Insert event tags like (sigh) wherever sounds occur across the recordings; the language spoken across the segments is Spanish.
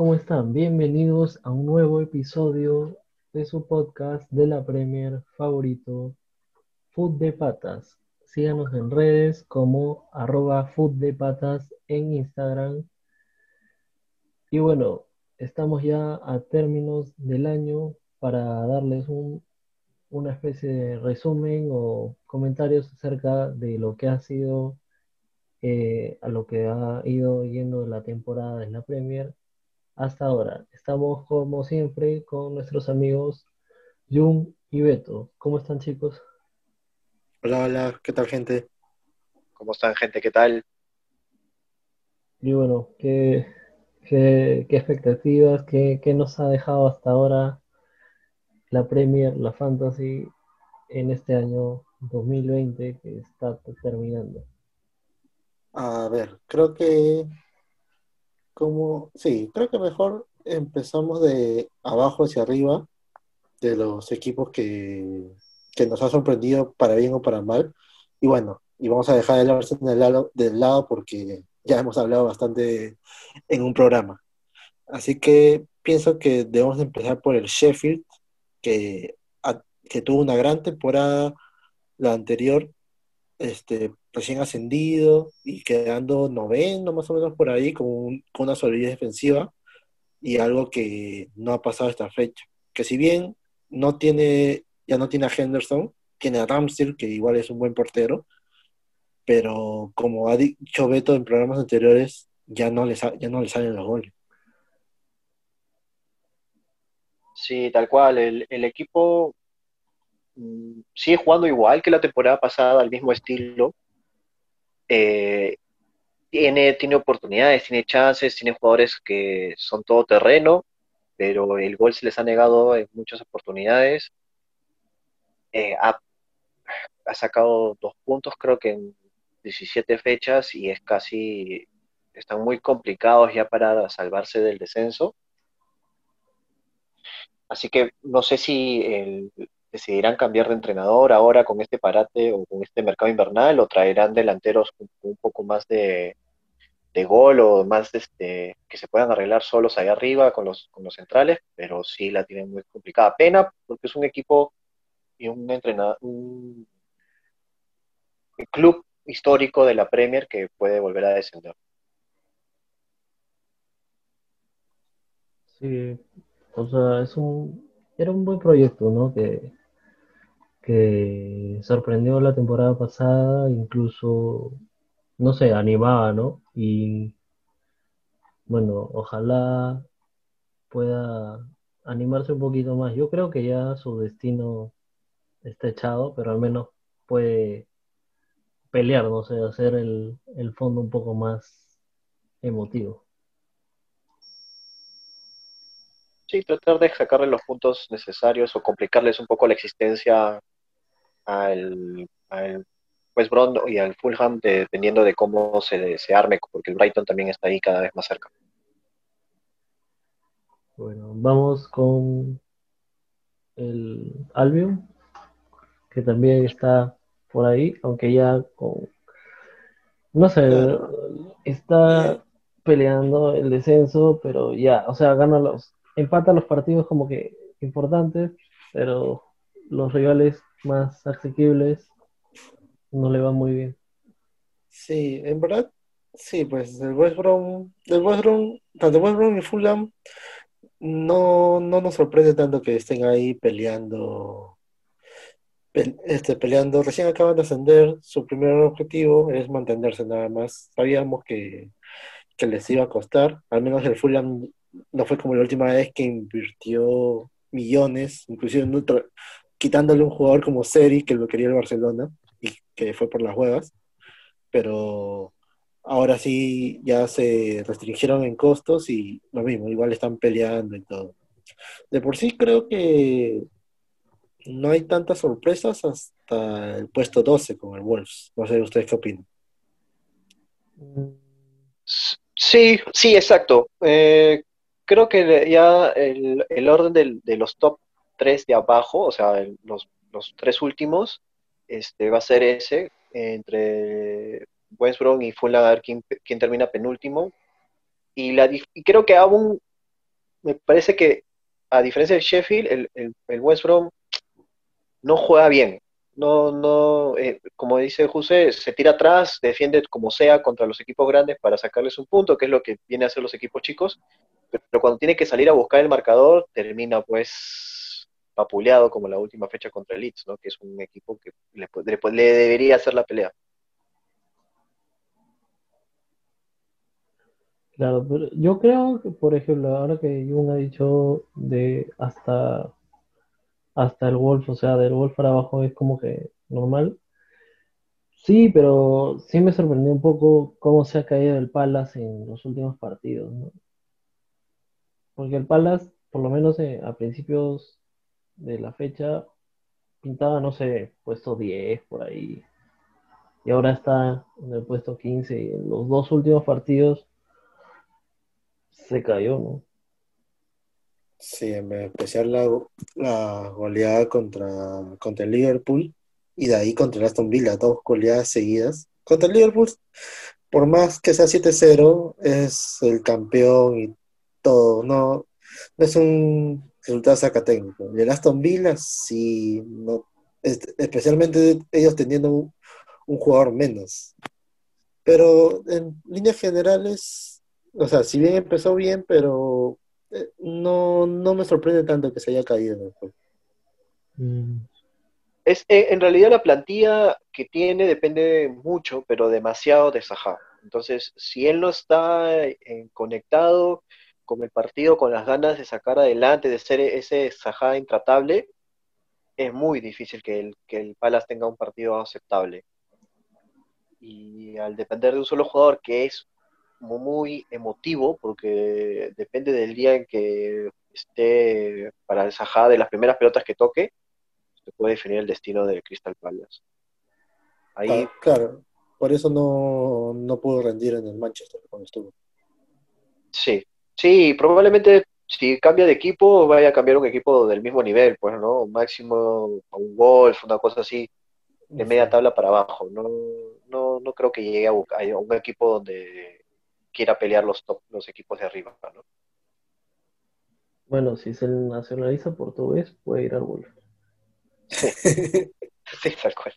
¿cómo están? Bienvenidos a un nuevo episodio de su podcast de la Premier favorito, Food de Patas. Síganos en redes como arroba Food de Patas en Instagram. Y bueno, estamos ya a términos del año para darles un, una especie de resumen o comentarios acerca de lo que ha sido eh, a lo que ha ido yendo la temporada de la Premier hasta ahora. Estamos como siempre con nuestros amigos Jun y Beto. ¿Cómo están chicos? Hola, hola, ¿qué tal gente? ¿Cómo están gente? ¿Qué tal? Y bueno, ¿qué, qué, expectativas, qué, qué nos ha dejado hasta ahora la Premier, la Fantasy en este año 2020 que está terminando? A ver, creo que como, sí, creo que mejor empezamos de abajo hacia arriba, de los equipos que, que nos ha sorprendido para bien o para mal. Y bueno, y vamos a dejar el Arsenal del lado, del lado porque ya hemos hablado bastante en un programa. Así que pienso que debemos empezar por el Sheffield, que, que tuvo una gran temporada la anterior, este, recién ascendido y quedando noveno más o menos por ahí con, una solidez defensiva y algo que no ha pasado esta fecha. Que si bien no tiene, ya no tiene a Henderson, tiene a Ramsey, que igual es un buen portero, pero como ha dicho Beto en programas anteriores, ya no le, ya no le salen los goles. Sí, tal cual. El, el equipo sigue jugando igual que la temporada pasada, al mismo estilo, eh, tiene, tiene oportunidades, tiene chances, tiene jugadores que son todo terreno, pero el gol se les ha negado en muchas oportunidades. Eh, ha, sacado dos puntos, creo que en 17 fechas, y es casi, están muy complicados ya para salvarse del descenso. Así que no sé si el, decidirán cambiar de entrenador ahora con este parate o con este mercado invernal o traerán delanteros un, un poco más de, gol o más este, que se puedan arreglar solos ahí arriba con los, con los centrales, pero sí la tienen muy complicada. Pena porque es un equipo y un entrenador, un club histórico de la Premier que puede volver a descender. Sí, o sea, es un, era un buen proyecto, ¿no? Que sorprendió la temporada pasada, incluso, no sé, animaba, ¿no? Y bueno, ojalá pueda animarse un poquito más. Yo creo que ya su destino está echado, pero al menos puede pelear, no sé, hacer el, el fondo un poco más emotivo. Sí, tratar de sacarle los puntos necesarios o complicarles un poco la existencia al, al West Brom y al Fulham dependiendo de cómo se, se arme, porque el Brighton también está ahí cada vez más cerca. Bueno, vamos con el Albion, que también está por ahí, aunque ya con, no sé, está peleando el descenso, pero ya, o sea, gana los, empata los partidos como que importantes, pero los rivales más asequibles no le va muy bien. Sí, en verdad, sí, pues el West Brom, el West Brom, tanto West Brom y Fulham no, no nos sorprende tanto que estén ahí peleando, este, peleando, recién acaban de ascender, su primer objetivo es mantenerse nada más. Sabíamos que, que les iba a costar, al menos el Fulham no fue como la última vez que invirtió millones, inclusive quitándole un jugador como Seri, que lo quería el Barcelona, y que fue por las huevas, pero ahora sí ya se restringieron en costos y lo mismo, igual están peleando y todo. De por sí creo que no hay tantas sorpresas hasta el puesto 12 con el Wolves. No sé ustedes qué opinan. Sí, sí, exacto. Eh, creo que ya el, orden de los top tres de abajo, o sea, los, los tres últimos, este, va a ser ese, entre West Brom y Fulham, a ver quién, termina penúltimo. Y, la, y creo que aún me parece que, a diferencia del Sheffield, el, el, West Brom no juega bien. No, no, eh, como dice José, se tira atrás, defiende como sea contra los equipos grandes para sacarles un punto, que es lo que viene a hacer los equipos chicos, pero cuando tiene que salir a buscar el marcador, termina pues papuleado como la última fecha contra el Leeds, que es un equipo que le, debería hacer la pelea. Claro, pero yo creo que, por ejemplo, ahora que Jung ha dicho de hasta, hasta el Wolf, o sea, del Wolf para abajo es como que normal. Sí, pero sí me sorprendió un poco cómo se ha caído el Palace en los últimos partidos. Porque el Palace, por lo menos eh, a principios de la fecha, pintaba, no sé, puesto 10 por ahí. Y ahora está en el puesto 15. Y en los dos últimos partidos se cayó, ¿no? Sí, en especial la, la goleada contra, contra el Liverpool y de ahí contra el Aston Villa, dos goleadas seguidas. Contra el Liverpool, por más que sea 7-0, es el campeón y todo, no, no es un resultado saca técnico. Y el Aston Villa, sí, no, especialmente ellos teniendo un, un jugador menos. Pero en líneas generales, o sea, si bien empezó bien, pero eh, no, no me sorprende tanto que se haya caído. Mm. Es, eh, en realidad la plantilla que tiene depende mucho, pero demasiado de Saha. Entonces, si él no está eh, conectado con el partido, con las ganas de sacar adelante, de ser ese Saha intratable, es muy difícil que el, que el Palace tenga un partido aceptable. Y al depender de un solo jugador, que es muy emotivo porque depende del día en que esté para el Sajá de las primeras pelotas que toque, se puede definir el destino de Crystal Palace. Ahí... Ah, claro, por eso no, no pudo rendir en el Manchester cuando estuvo. Sí, sí, probablemente si cambia de equipo vaya a cambiar un equipo del mismo nivel, pues, ¿no? Máximo un golf, una cosa así, de media tabla para abajo. No, no, no creo que llegue a, a un equipo donde quiera pelear los, los equipos de arriba, ¿no? Bueno, si se nacionaliza portugués, puede ir al Wolf. (laughs) sí, tal cual.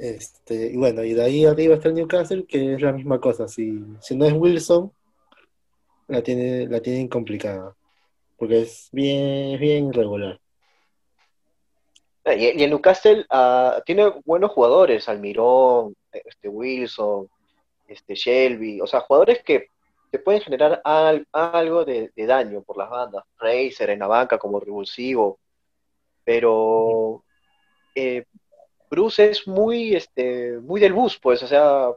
Este, y bueno, y de ahí arriba está el Newcastle, que es la misma cosa. Si, si no es Wilson, la tiene, la tienen complicada. Porque es bien, bien irregular. Y, el Newcastle uh, tiene buenos jugadores, Almirón, este Wilson, este, Shelby, o sea, jugadores que te pueden generar algo de, daño por las bandas. Fraser en la banca como revulsivo, pero eh, Bruce es muy, este, muy del bus, pues, o sea,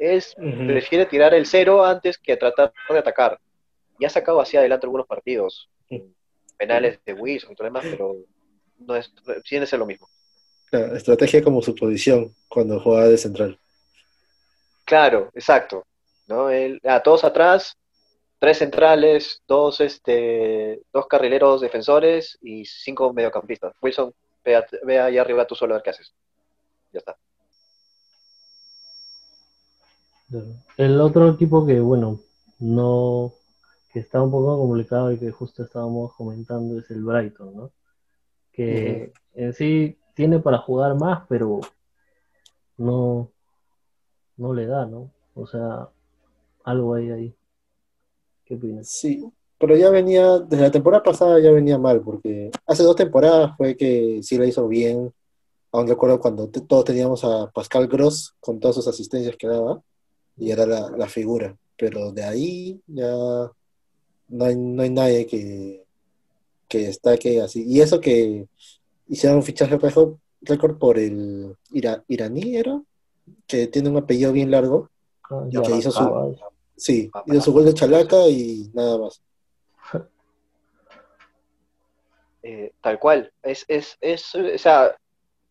es, prefiere tirar el cero antes que tratar de atacar. Y ha sacado hacia adelante algunos partidos, penales de Wilson y todo demás, pero no es, tiene que ser lo mismo. La estrategia como su posición cuando juega de central. Claro, exacto. ¿no? a todos atrás, tres centrales, dos, este, dos carrileros defensores y cinco mediocampistas. Wilson, ve, ve ahí arriba tú solo a ver qué haces. Ya está. El otro equipo que, bueno, no, que está un poco complicado y que justo estábamos comentando es el Brighton, ¿no? Que en sí tiene para jugar más, pero no, no le da, ¿no? O sea, algo hay ahí. ¿Qué opinas? Sí, pero ya venía, desde la temporada pasada ya venía mal, porque hace dos temporadas fue que sí la hizo bien. Aún recuerdo cuando todos teníamos a Pascal Gross con todas sus asistencias que daba, y era la, figura. Pero de ahí ya no hay, no hay nadie que, que destaque así. Y eso que hicieron un fichaje récord por el iraní, ¿era? que tiene un apellido bien largo, ah, y que hizo su, sí, hizo su gol de chalaca y nada más. (laughs) Eh, tal cual, es, es, es, o sea,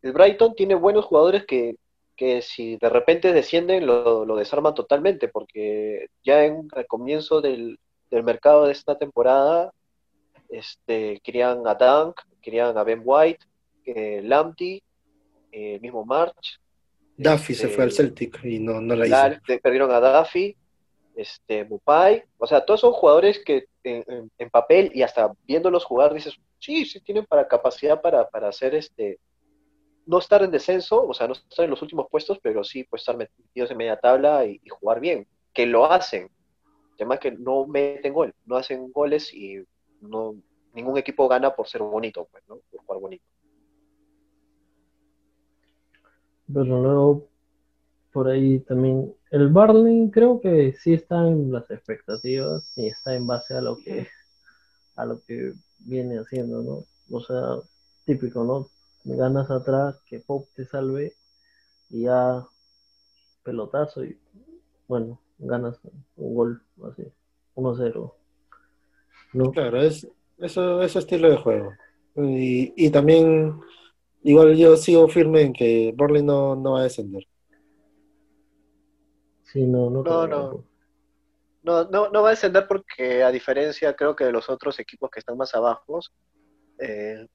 el Brighton tiene buenos jugadores que, que si de repente descienden lo, lo, desarman totalmente, porque ya en el comienzo del, del mercado de esta temporada este, querían a Dunk, querían a Ben White, eh, Lamptey, eh, el mismo March, Duffy se fue al este, Celtic y no, no la hizo. Perdieron a Duffy, este, Mupai, o sea, todos son jugadores que en, papel y hasta viéndolos jugar dices, sí, sí tienen para capacidad para, hacer este, no estar en descenso, o sea, no estar en los últimos puestos, pero sí pues estar metidos en media tabla y, jugar bien, que lo hacen. El tema es que no meten gol, no hacen goles y no ningún equipo gana por ser bonito, pues, ¿no? Por jugar bonito. Pero luego por ahí también. El Barling creo que sí está en las expectativas y está en base a lo que a lo que viene haciendo, ¿no? O sea, típico, ¿no? Ganas atrás, que Pop te salve y ya pelotazo y bueno, ganas un gol así, 1-0. ¿no? Claro, es eso, ese estilo de juego. Y, y también, igual yo sigo firme en que Barling no, no va a descender no, no, no, no, va a descender porque a diferencia creo que de los otros equipos que están más abajo, eh,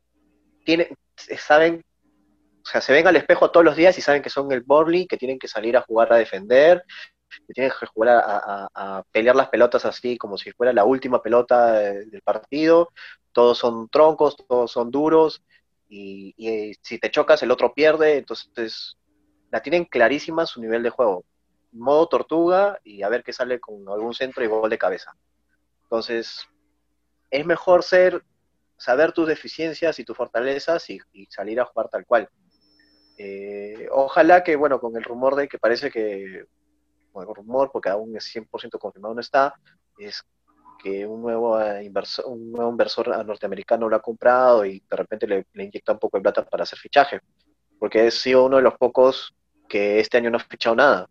saben, o sea, se ven al espejo todos los días y saben que son el Borley, que tienen que salir a jugar a defender, que tienen que jugar a, pelear las pelotas así como si fuera la última pelota del partido. Todos son troncos, todos son duros y, y si te chocas el otro pierde, entonces la tienen clarísima su nivel de juego modo tortuga y a ver qué sale con algún centro y gol de cabeza. Entonces, es mejor ser, saber tus deficiencias y tus fortalezas y, salir a jugar tal cual. Eh, ojalá que, bueno, con el rumor de que parece que, bueno, rumor, porque aún es 100% confirmado no está, es que un nuevo inversor, un nuevo inversor norteamericano lo ha comprado y de repente le, le inyecta un poco de plata para hacer fichaje, porque he sido uno de los pocos que este año no ha fichado nada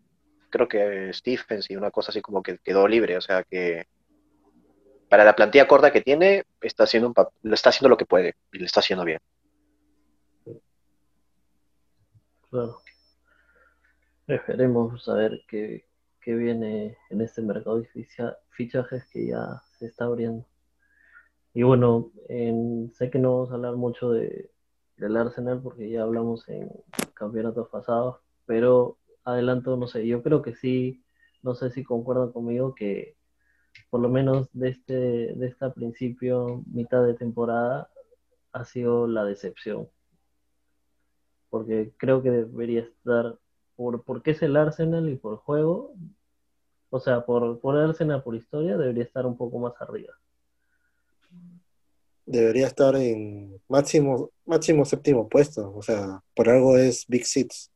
creo que Stephens y una cosa así como que quedó libre, o sea que para la plantilla corta que tiene, está haciendo, un lo está haciendo lo que puede y lo está haciendo bien. Claro. Esperemos saber qué, qué viene en este mercado de fichajes que ya se está abriendo. Y bueno, sé que no vamos a hablar mucho de, del Arsenal porque ya hablamos en campeonatos pasados, pero adelanto, no sé, yo creo que sí, no sé si concuerdan conmigo que por lo menos de este, de este principio, mitad de temporada, ha sido la decepción. Porque creo que debería estar, por porque es el Arsenal y por juego, o sea, por, por Arsenal, por historia, debería estar un poco más arriba. Debería estar en máximo, máximo séptimo puesto, o sea, por algo es Big Six.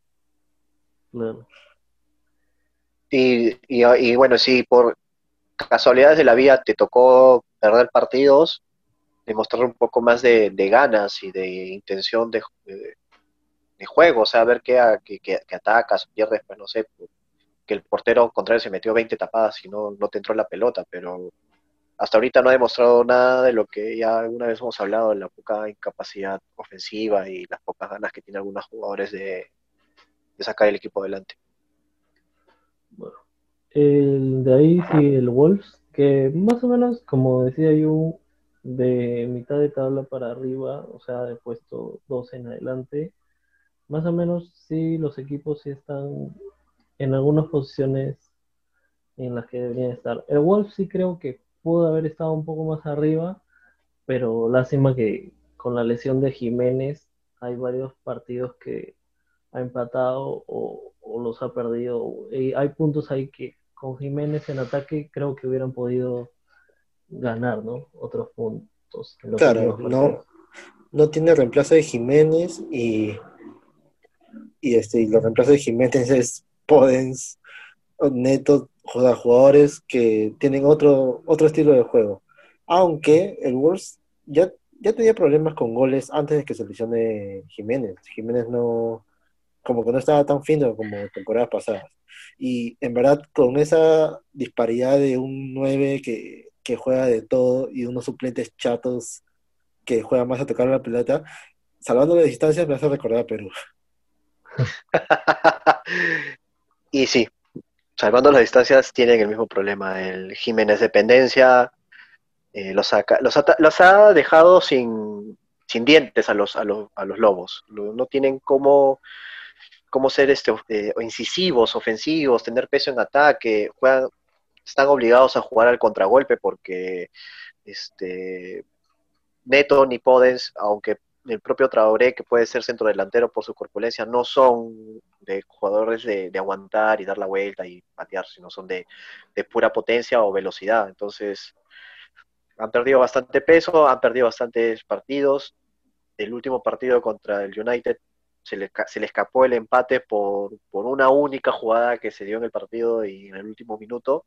Y, y, bueno, si por casualidades de la vida te tocó perder partidos, demostrar un poco más de, ganas y de intención de, de, juego, o sea, ver que, que, atacas, pierdes, pues no sé, que el portero contrario se metió 20 tapadas y no, te entró la pelota, pero hasta ahorita no ha demostrado nada de lo que ya alguna vez hemos hablado, la poca incapacidad ofensiva y las pocas ganas que tienen algunos jugadores de, de sacar el equipo adelante. El de ahí sí, el Wolves, que más o menos, como decía yo, de mitad de tabla para arriba, o sea, de puesto 12 en adelante, más o menos sí los equipos sí están en algunas posiciones en las que deberían estar. El Wolves sí creo que pudo haber estado un poco más arriba, pero lástima que con la lesión de Jiménez hay varios partidos que ha empatado o, los ha perdido. Hay puntos ahí que con Jiménez en ataque creo que hubieran podido ganar, ¿no? Otros puntos. Claro, no, no tiene reemplazo de Jiménez y, y, este, y los reemplazos de Jiménez es Podens, Neto, jugadores que tienen otro, otro estilo de juego. Aunque el Wolves ya, ya tenía problemas con goles antes de que se lesione Jiménez. Jiménez no, como que no estaba tan fino como temporadas pasadas. Y en verdad, con esa disparidad de un 9 que, juega de todo y unos suplentes chatos que juegan más a tocar la pelota, salvando las distancias me hace recordar a Perú. (laughs) y sí, salvando las distancias tienen el mismo problema. El Jiménez dependencia eh, los, los, ha dejado sin, sin dientes a los, a los, a los lobos. No tienen cómo cómo ser este, eh, incisivos, ofensivos, tener peso en ataque, juegan, están obligados a jugar al contragolpe porque este, Neto ni Podens, aunque el propio Traoré, que puede ser centro delantero por su corpulencia, no son de jugadores de, aguantar y dar la vuelta y patear, sino son de, pura potencia o velocidad. Entonces, han perdido bastante peso, han perdido bastantes partidos. El último partido contra el United se le, se le escapó el empate por, por una única jugada que se dio en el partido y en el último minuto.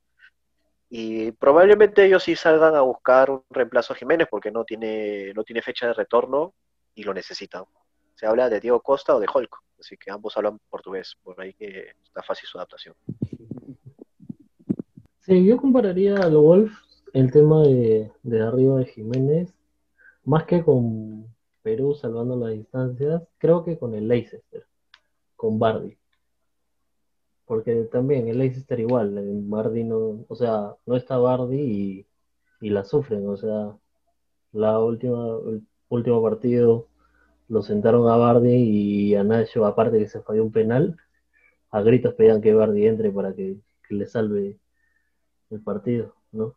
Y probablemente ellos sí salgan a buscar un reemplazo a Jiménez porque no tiene, no tiene fecha de retorno y lo necesitan. Se habla de Diego Costa o de Holco, así que ambos hablan portugués, por ahí que está fácil su adaptación. Sí, yo compararía a los Wolf el tema de, de arriba de Jiménez, más que con Perú salvando las distancias, creo que con el Leicester, con Bardi. Porque también el Leicester igual, el Bardi no, o sea, no está Bardi y, y la sufren, o sea, la última, último partido lo sentaron a Bardi y a Nacho, aparte que se falló un penal, a gritos pedían que Bardi entre para que, le salve el partido, ¿no? O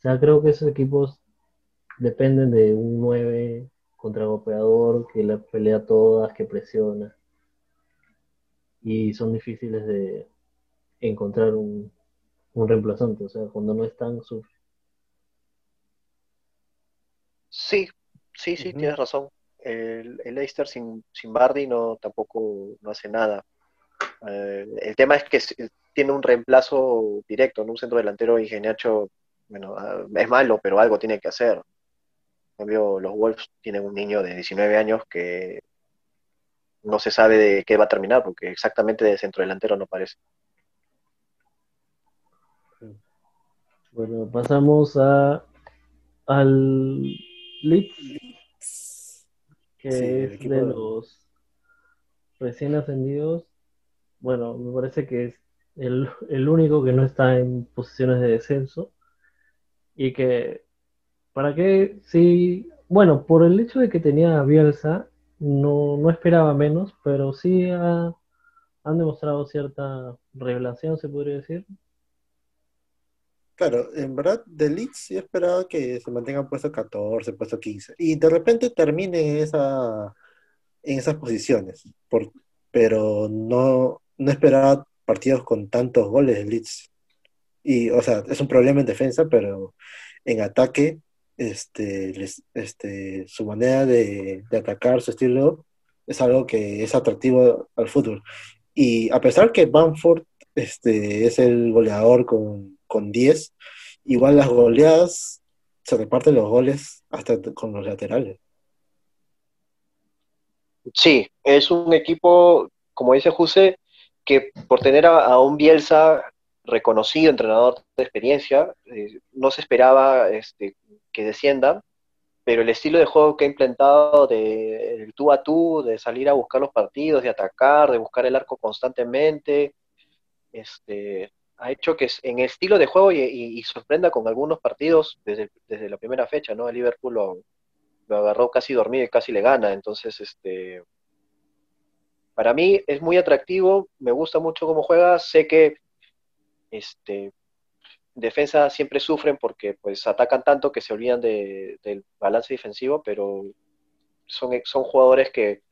sea, creo que esos equipos dependen de un 9 contragolpeador que la pelea todas, que presiona. Y son difíciles de encontrar un, un reemplazante, o sea, cuando no están, sufren. Sí, sí, sí, tienes razón. El, el Leicester sin, sin Bardi no tampoco no hace nada. Eh, el tema es que tiene un reemplazo directo, en un centro delantero y bueno, ah, es malo, pero algo tiene que hacer. En cambio, los Wolves tienen un niño de 19 años que no se sabe de qué va a terminar, porque exactamente de centro delantero no parece. Bueno, pasamos a al Leeds, que es de los recién ascendidos. Bueno, me parece que es el, único que no está en posiciones de descenso. Y que, ¿para qué? Sí, bueno, por el hecho de que tenía Bielsa, no, no esperaba menos, pero sí han demostrado cierta revelación, se podría decir. Claro, en verdad, de Leeds sí esperaba que se mantengan puesto 14, puesto 15. Y de repente termine esa, en esas posiciones. Por, pero no, no esperaba partidos con tantos goles de Leeds. Y, o sea, es un problema en defensa, pero en ataque, este, este, su manera de, de atacar, su estilo, es algo que es atractivo al fútbol. Y a pesar que Bamford este, es el goleador con con 10, igual las goleadas se reparten los goles hasta con los laterales. Sí, es un equipo, como dice José, que por tener a, un Bielsa reconocido, entrenador de experiencia, eh, no se esperaba este, que descienda, pero el estilo de juego que ha implementado de tú a tú, de salir a buscar los partidos, de atacar, de buscar el arco constantemente, este, ha hecho que en el estilo de juego y, sorprenda con algunos partidos desde, desde, la primera fecha, ¿no? El Liverpool lo, agarró casi dormido y casi le gana, entonces, este, para mí es muy atractivo, me gusta mucho cómo juega, sé que, este, defensa siempre sufren porque pues atacan tanto que se olvidan del balance defensivo, pero son, son jugadores que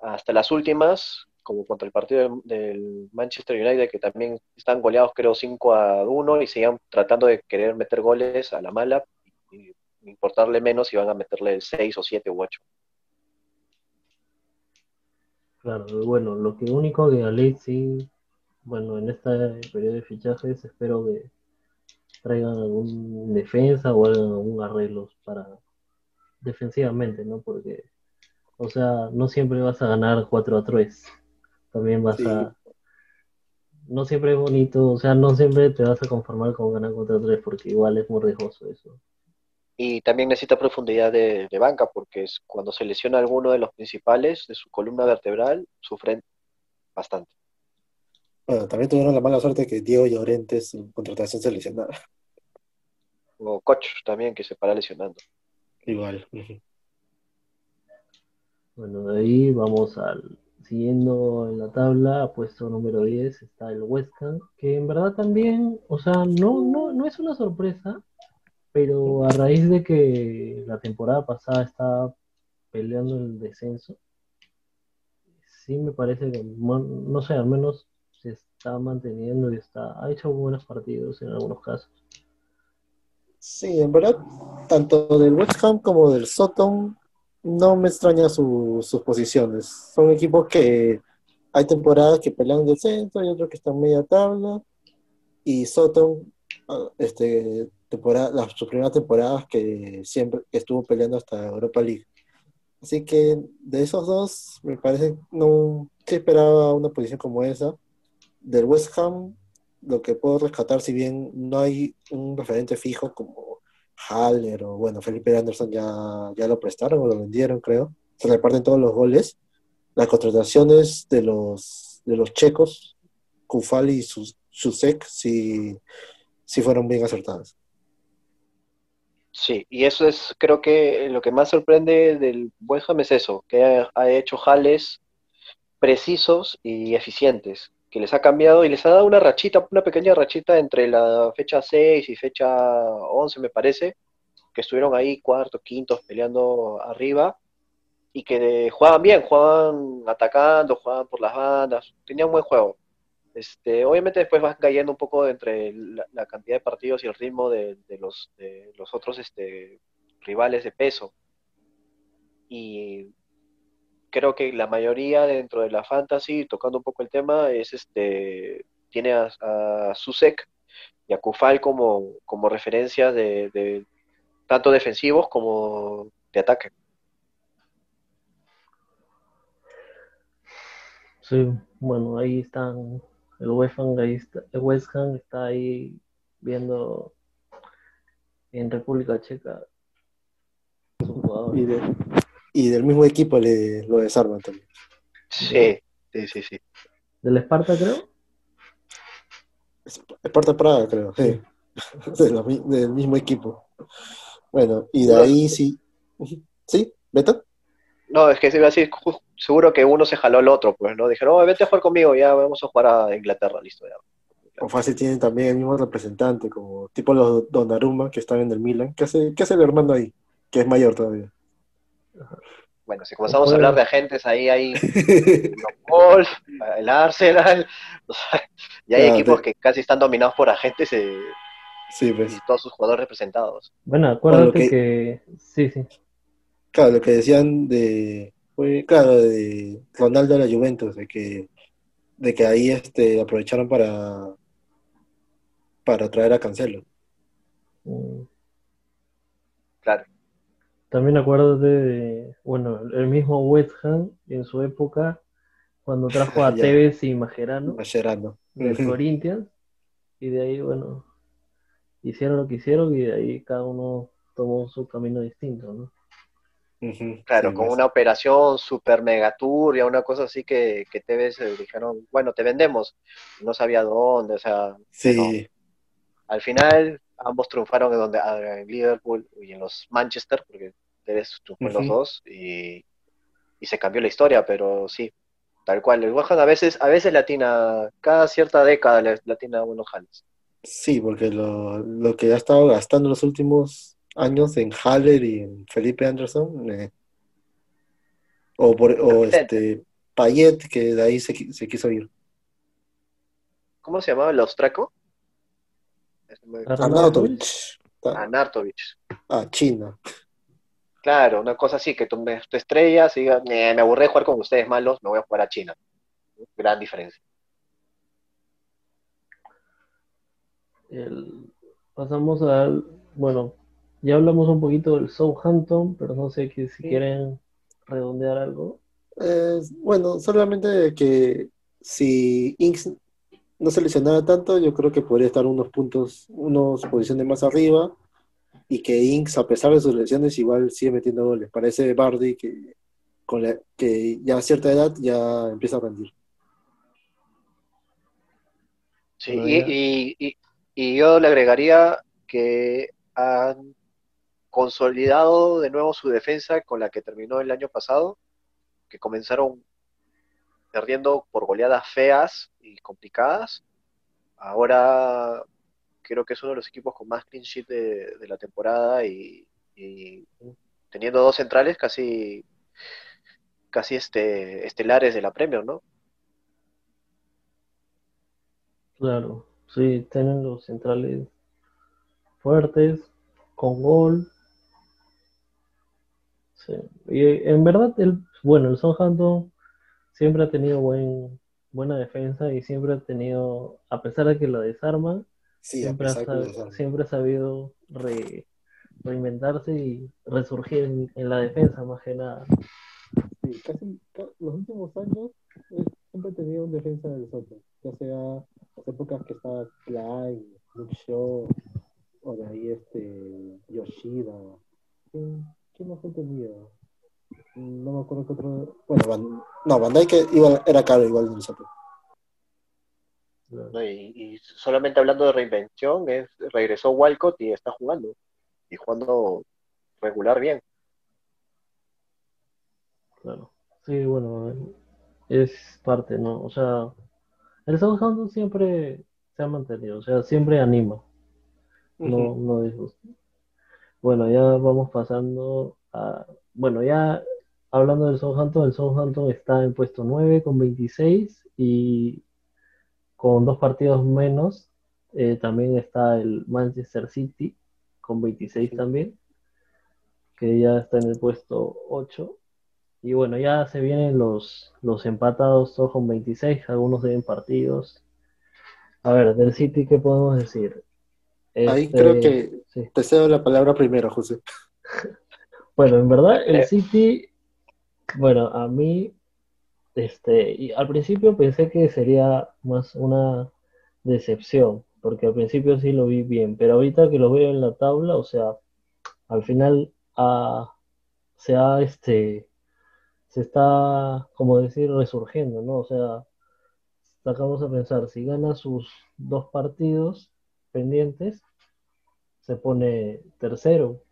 hasta las últimas como contra el partido del, Manchester United, que también están goleados creo 5 a 1 y siguen tratando de querer meter goles a la mala, y, importarle menos si van a meterle 6 o 7 u 8. Claro, bueno, lo que único que Alexi, bueno, en este periodo de fichajes espero que traigan algún defensa o algún arreglos para defensivamente, ¿no? Porque, o sea, no siempre vas a ganar 4 a 3 también vas a... No siempre es bonito, o sea, no siempre te vas a conformar con ganar contra tres, porque igual es muy riesgoso eso. Y también necesita profundidad de, banca, porque es, cuando se lesiona alguno de los principales de su columna vertebral, sufren bastante. Bueno, también tuvieron la mala suerte que Diego Llorente su contratación se lesionara. O Koch también, que se para lesionando. Igual. Bueno, de ahí vamos al siguiendo en la tabla, puesto número 10 está el West Ham, que en verdad también, o sea, no, no, no es una sorpresa, pero a raíz de que la temporada pasada estaba peleando el descenso, sí me parece que, no sé, al menos se está manteniendo y está, ha hecho buenos partidos en algunos casos. Sí, en verdad, tanto del West Ham como del Soton no me extraña sus posiciones. Son equipos que hay temporadas que pelean del centro y otros que están media tabla. Y Soton, ah, este, temporada, las sus primeras temporadas que siempre estuvo peleando hasta Europa League. Así que de esos dos, me parece, no se esperaba una posición como esa. Del West Ham, lo que puedo rescatar, si bien no hay un referente fijo como Haller o bueno, Felipe Anderson ya, ya lo prestaron o lo vendieron, creo. Se reparten todos los goles. Las contrataciones de los, de los checos, Kufal y Susek, sí, sí fueron bien acertadas. Sí, y eso es, creo que lo que más sorprende del West Ham es eso, que ha, hecho jales precisos y eficientes, que les ha cambiado y les ha dado una rachita, una pequeña rachita entre la fecha 6 y fecha 11, me parece, que estuvieron ahí cuartos, quintos, peleando arriba, y que jugaban bien, jugaban atacando, jugaban por las bandas, tenían buen juego. Este, obviamente después van cayendo un poco entre la, cantidad de partidos y el ritmo de, los, de los otros este, rivales de peso. Y creo que la mayoría dentro de la fantasy, tocando un poco el tema, es este tiene a, Susek y a Kufal como, como referencias de, tanto defensivos como de ataque. Sí, bueno, ahí están el West Ham, está, el West Ham está ahí viendo en República Checa Y, del mismo equipo le, lo desarman también. Sí, sí, sí, sí. ¿Del Esparta, creo? Esparta Praga, creo, sí. (laughs) del mismo equipo. Bueno, y de ahí sí. ¿Sí? ¿Beta? No, es que se iba a decir, seguro que uno se jaló al otro, pues, ¿no? Dijeron, oh, vete a jugar conmigo, ya vamos a jugar a Inglaterra, listo, ya. O fácil tienen también el mismo representante, como tipo los Donnarumma que están en el Milan. ¿Qué hace, qué hace el hermano ahí? Que es mayor todavía. Bueno, si comenzamos a hablar de agentes, ahí hay (laughs) el Golf, el Arsenal, (laughs) o sea, y hay equipos que casi están dominados por agentes eh, sí, pues. y todos sus jugadores representados. Bueno, acuérdate que... Sí, sí. Claro, lo que decían de fue, claro, de Ronaldo a la Juventus, de que, de que ahí este, aprovecharon para, para traer a Cancelo. Mm. Claro. También acuerdo de, bueno, el mismo West Ham en su época, cuando trajo a (laughs) Tevez y Majerano, Majerano. de (laughs) Corinthians, y de ahí, bueno, hicieron lo que hicieron y de ahí cada uno tomó su camino distinto, ¿no? claro, con una operación super mega turbia, una cosa así que, que te ves, eh, dijeron, bueno, te vendemos, no sabía dónde, o sea, sí. al final ambos triunfaron en, donde, ah, en Liverpool y en los Manchester, porque ves triunfó en los dos y, se cambió la historia, pero sí, tal cual, el Wahan a veces, a veces latina, cada cierta década latina unos jales. Sí, porque lo, lo que ha estado gastando los últimos años en Haller y en Felipe Anderson. Eh, o por, o este Payet, que de ahí se, se, quiso ir. ¿Cómo se llamaba el austraco? Anartovich. Anartovich. Ah, China. Claro, una cosa así, que tú, te estrellas y digas, me aburré de jugar con ustedes malos, me voy a jugar a China. Gran diferencia. pasamos al, bueno, ya hablamos un poquito del Southampton, pero no sé que, si quieren redondear algo. bueno, solamente que si Inks no se lesionara tanto, yo creo que podría estar unos puntos, unos posiciones más arriba, y que Inks, a pesar de sus lesiones, igual sigue metiendo goles. Parece Bardi que, con que ya a cierta edad ya empieza a rendir. Sí, y, y, y, yo le agregaría que han consolidado de nuevo su defensa con la que terminó el año pasado, que comenzaron perdiendo por goleadas feas complicadas. Ahora creo que es uno de los equipos con más clean sheet de, la temporada y, teniendo dos centrales casi casi este, estelares de la Premier, ¿no? Claro, sí, tienen los centrales fuertes, con gol. Sí. Y en verdad, el, bueno, el Southampton siempre ha tenido buen, buena defensa y siempre ha tenido, a pesar de que lo desarman, siempre, ha, siempre ha sabido reinventarse y resurgir en, la defensa más que nada. Sí, casi los últimos años eh, siempre ha tenido un defensa del Soto, ya sea las épocas que estaba Klein, Luke Shaw, o de ahí este Yoshida. ¿Quién, quién más ha tenido? No me acuerdo qué otro. Bueno, Van... no, Bandai que igual, era caro igual de nosotros. No, y, y, solamente hablando de reinvención, es, regresó Walcott y está jugando. Y jugando regular bien. Claro. Sí, bueno, es parte, ¿no? O sea, el Southampton siempre se ha mantenido, o sea, siempre anima. No, no disgusta. Bueno, ya vamos pasando a. Bueno, ya hablando del Southampton, el Southampton está en puesto 9 con 26 y con dos partidos menos. Eh, también está el Manchester City con 26 también, que ya está en el puesto 8. Y bueno, ya se vienen los, los empatados todos con 26, algunos deben partidos. A ver, del City, ¿qué podemos decir? Ahí este, creo que te cedo la palabra primero, José. (laughs) bueno, en verdad, el City bueno, a mí, este, y al principio pensé que sería más una decepción, porque al principio sí lo vi bien, pero ahorita que lo veo en la tabla, o sea, al final se ha, este, se está, como decir, resurgiendo, ¿no? O sea, acabamos a pensar, si gana sus dos partidos pendientes, se pone tercero,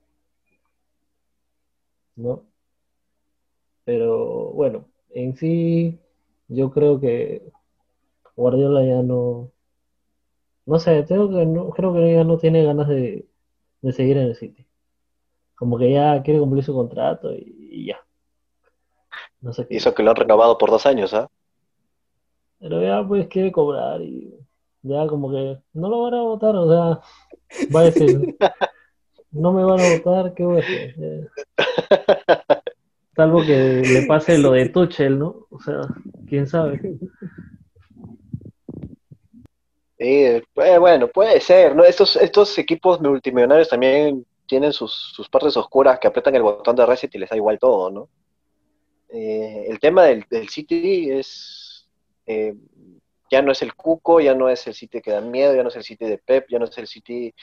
¿no? Pero bueno, en sí yo creo que Guardiola ya no, no sé, creo que no, creo que ya no tiene ganas de, seguir en el City. Como que ya quiere cumplir su contrato y, ya. No sé Hizo que lo han renovado por dos años, ¿ah? Pero ya pues quiere cobrar y ya como que no lo van a votar, o sea, va a decir, (laughs) no me van a votar, ¿qué hacer? Salvo que le pase lo de Tuchel, ¿no? O sea, quién sabe. Eh, bueno, puede ser, ¿no? Estos, estos equipos multimillonarios también tienen sus, partes oscuras que apretan el botón de reset y les da igual todo, ¿no? Eh, el tema del, City es, eh, ya no es el Cuco, ya no es el City que da miedo, ya no es el City de Pep, ya no es el City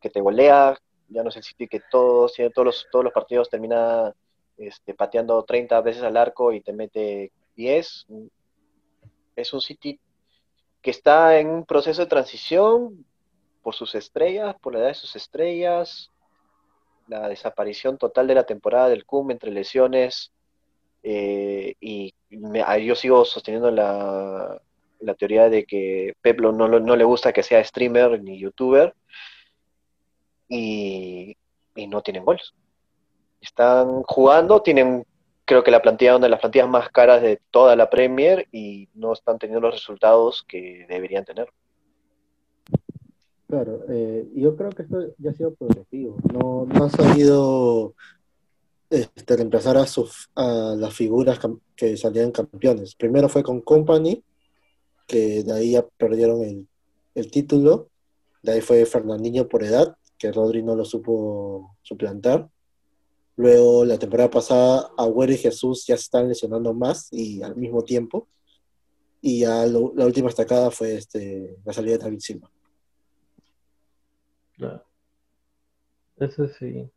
que te golea, ya no es el City que todos, todos los, todos los partidos termina este, pateando 30 veces al arco y te mete 10. Es un City que está en un proceso de transición por sus estrellas, por la edad de sus estrellas, la desaparición total de la temporada del CUM entre lesiones, eh, y yo sigo sosteniendo la, teoría de que Peplo no, no, le gusta que sea streamer ni youtuber, y, y no tienen goles. Están jugando, tienen creo que la plantilla una de las plantillas más caras de toda la Premier y no están teniendo los resultados que deberían tener. Claro, eh, yo creo que esto ya ha sido progresivo. No, no ha sabido este, reemplazar a, sus, a las figuras que salían campeones. Primero fue con Company, que de ahí ya perdieron el, el título. De ahí fue Fernandinho por edad, que Rodri no lo supo suplantar. Luego, la temporada pasada, Agüero y Jesús ya se están lesionando más y al mismo tiempo. Y ya la última destacada fue este, la salida de David Silva. Eso sí.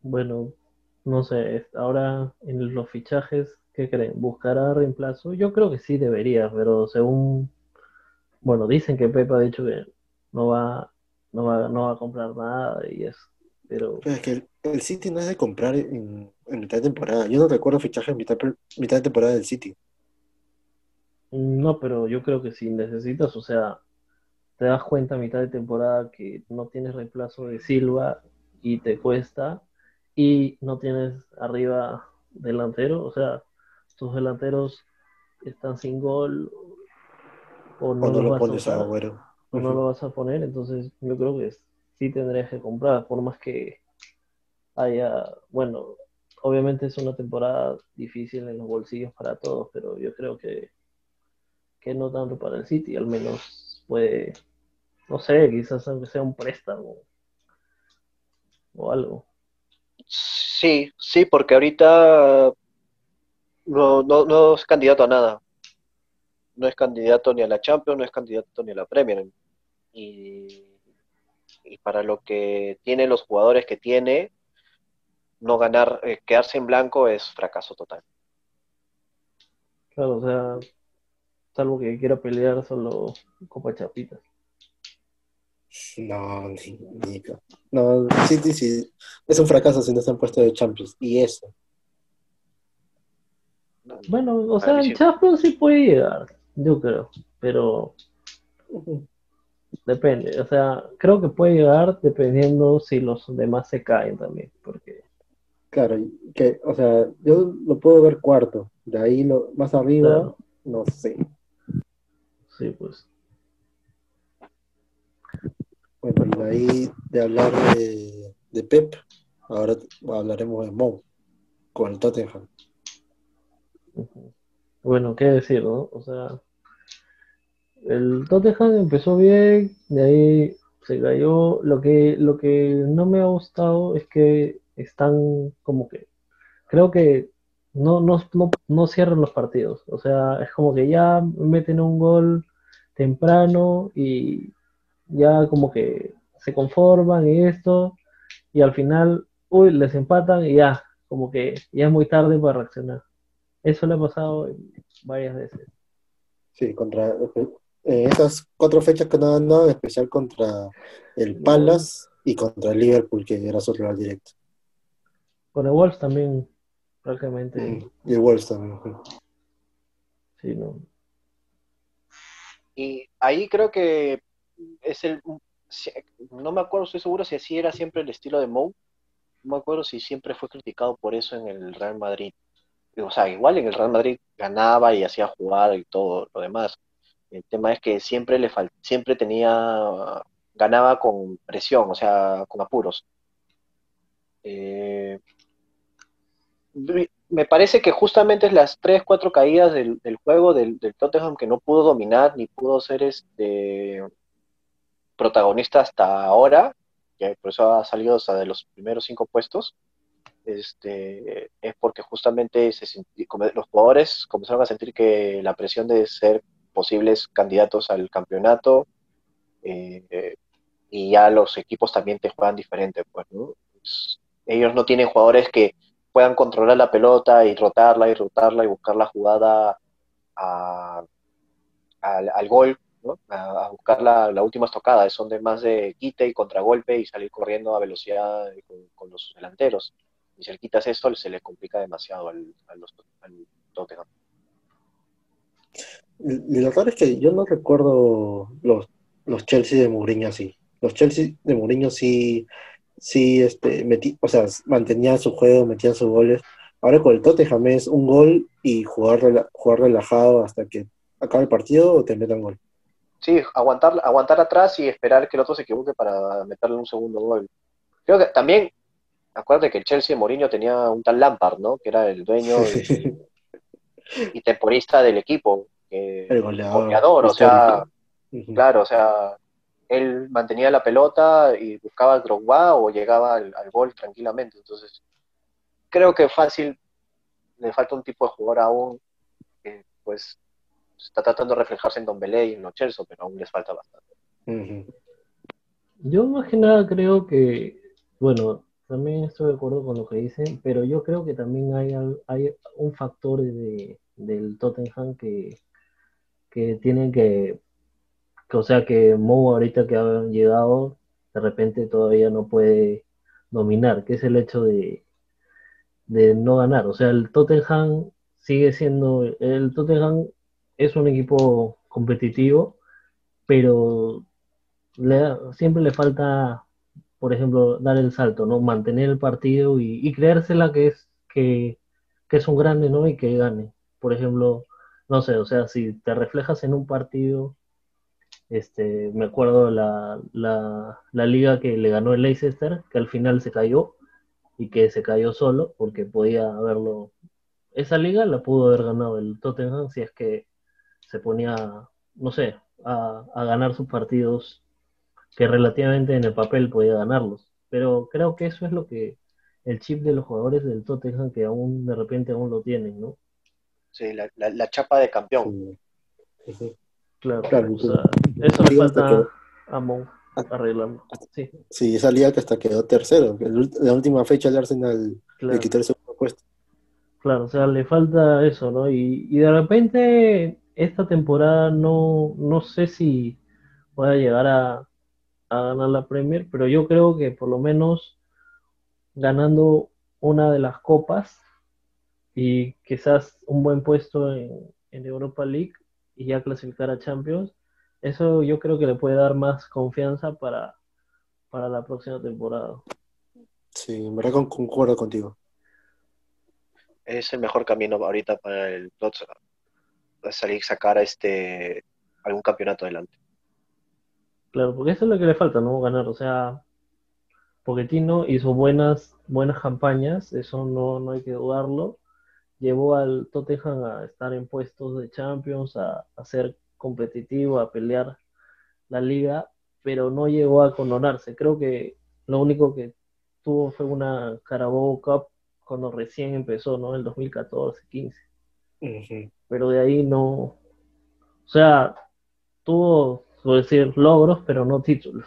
Bueno, no sé, ahora en los fichajes, ¿qué creen? ¿Buscará reemplazo? Yo creo que sí debería, pero según, bueno, dicen que Pepe ha dicho que no va, no va, no va a comprar nada y eso. Pero... es que el City no es de comprar en, mitad de temporada. Yo no recuerdo fichajes en mitad, mitad de temporada del City. No, pero yo creo que si necesitas, o sea, te das cuenta a mitad de temporada que no tienes reemplazo de Silva y te cuesta, y no tienes arriba delantero, o sea, tus delanteros están sin gol o no, los lo pones a a usar, Agüero. No lo vas a poner, entonces yo creo que sí tendrías que comprar, por más que haya, bueno, obviamente es una temporada difícil en los bolsillos para todos, pero yo creo que, que no tanto para el City, al menos puede, no sé, quizás aunque sea un préstamo o algo. Sí, sí, porque ahorita no, no, no es candidato a nada. No es candidato ni a la Champions, no es candidato ni a la Premier. Y, y para lo que tiene los jugadores que tiene, no ganar, eh, quedarse en blanco es fracaso total. Claro, o sea, salvo que quiera pelear solo Copa Chapitas. No, ni, ni- No, City sí. Es un fracaso si no se han puesto de Champions. Y eso. Bueno, o sea, sí. Champions sí puede llegar, yo creo, pero. Depende, o sea, creo que puede llegar dependiendo si los demás se caen también, porque, Claro, que, o sea, yo lo puedo ver cuarto. De ahí lo, más arriba, claro, no sé. sí, pues. Bueno, y de ahí de hablar de, de Pep, ahora hablaremos de Mou con el Tottenham. Bueno, qué decir, ¿no? O sea, el Tottenham empezó bien, de ahí se cayó. Lo que, lo que no me ha gustado es que están como que, creo que no, no, no, no cierran los partidos. O sea, es como que ya meten un gol temprano y ya como que se conforman y esto, y al final, uy, les empatan y ya, como que ya es muy tarde para reaccionar. Eso le ha pasado varias veces. Sí, contra en esas cuatro fechas que no han dado, en especial contra el Palace y contra el Liverpool, que era su rival directo. Con el Wolves también, prácticamente, Y el Wolves también. sí, ¿no? Y ahí creo que es el, no me acuerdo, estoy seguro si así era siempre el estilo de Mou. No me acuerdo si siempre fue criticado por eso en el Real Madrid. O sea, igual en el Real Madrid ganaba y hacía jugar y todo lo demás. El tema es que siempre le fal- siempre tenía, ganaba con presión, o sea, con apuros. Eh, me parece que justamente es las tres, cuatro caídas del, del juego del, del Tottenham que no pudo dominar ni pudo ser este protagonista hasta ahora, que por eso ha salido hasta de los primeros cinco puestos, este, es porque justamente se los jugadores comenzaron a sentir que la presión de ser posibles candidatos al campeonato eh, y ya los equipos también te juegan diferente, pues, ¿no? Ellos no tienen jugadores que puedan controlar la pelota y rotarla y rotarla y buscar la jugada a- al, al gol, ¿no? A, buscar la, última estocada. Son de más de quite y contragolpe y salir corriendo a velocidad con, los delanteros. Y si le quitas esto, se le complica demasiado al, al Tottenham. Lo raro es que yo no recuerdo los, los Chelsea de Mourinho así. Los Chelsea de Mourinho sí, sí este, metí- o sea, mantenían su juego, metían sus goles. Ahora con el Tottenham es un gol y jugar, rela- jugar relajado hasta que acabe el partido o te metan gol. Sí, aguantar, aguantar atrás y esperar que el otro se equivoque para meterle un segundo gol. Creo que también, acuérdate que el Chelsea de Mourinho tenía un tal Lampard, ¿no? Que era el dueño y, (laughs) y temporista del equipo. Que- El goleador. goleador, o sea, claro, o sea, él mantenía la pelota y buscaba el Drogba o llegaba al, al gol tranquilamente. Entonces, creo que fácil, le falta un tipo de jugador aún que pues está tratando de reflejarse en Don Belé y en los Chelsea, pero aún les falta bastante. Yo más que nada creo que, bueno, también estoy de acuerdo con lo que dicen, pero yo creo que también hay, al- hay un factor de, del Tottenham que, que tienen que, que, o sea, que Mou ahorita que ha llegado, de repente todavía no puede dominar, que es el hecho de, de no ganar. O sea, el Tottenham sigue siendo, el Tottenham es un equipo competitivo, pero siempre le falta, por ejemplo, dar el salto, ¿no? Mantener el partido y, creérsela que es, que, es un grande, ¿no? Y que gane. Por ejemplo, no sé, o sea, si te reflejas en un partido, este, me acuerdo la, la, la liga que le ganó el Leicester, que al final se cayó y que se cayó solo porque podía haberlo. Esa liga la pudo haber ganado el Tottenham si es que se ponía, no sé, a, a ganar sus partidos que relativamente en el papel podía ganarlos. Pero creo que eso es lo que el chip de los jugadores del Tottenham que aún de repente aún lo tienen, ¿no? Sí, la, la, chapa de campeón. Claro, o sea, eso le falta a Mon arreglando. Sí. sí, esa liga que hasta quedó tercero. La última fecha el Arsenal le quitó el segundo puesto. Claro, o sea, le falta eso, ¿no? Y, y de repente esta temporada no, no sé si pueda llegar a, ganar la Premier, pero yo creo que por lo menos ganando una de las copas y quizás un buen puesto en, Europa League y ya clasificar a Champions, eso yo creo que le puede dar más confianza para, para la próxima temporada. Sí, en verdad concuerdo contigo. Es el mejor camino ahorita para el Tottenham salir sacar a este algún campeonato adelante. Claro, porque eso es lo que le falta, ¿no? Ganar, o sea, Pochettino hizo buenas, buenas campañas, eso no, no hay que dudarlo. Llevó al Tottenham a estar en puestos de Champions, a, ser competitivo, a pelear la liga, pero no llegó a coronarse. Creo que lo único que tuvo fue una Carabao Cup cuando recién empezó, ¿no? El 2014-15 pero de ahí no, o sea, tuvo, puedo decir, logros, pero no títulos.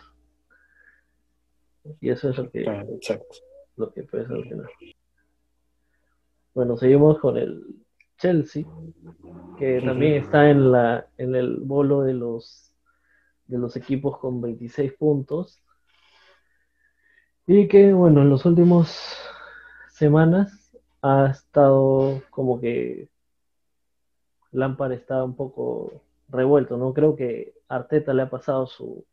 Y eso es lo que, lo que puede ser Bueno, seguimos con el Chelsea, que también está en la en el bolo de los de los equipos con 26 puntos. Y que, bueno, en las últimas semanas ha estado como que Lampard está un poco revuelto, ¿no? Creo que Arteta le ha pasado su...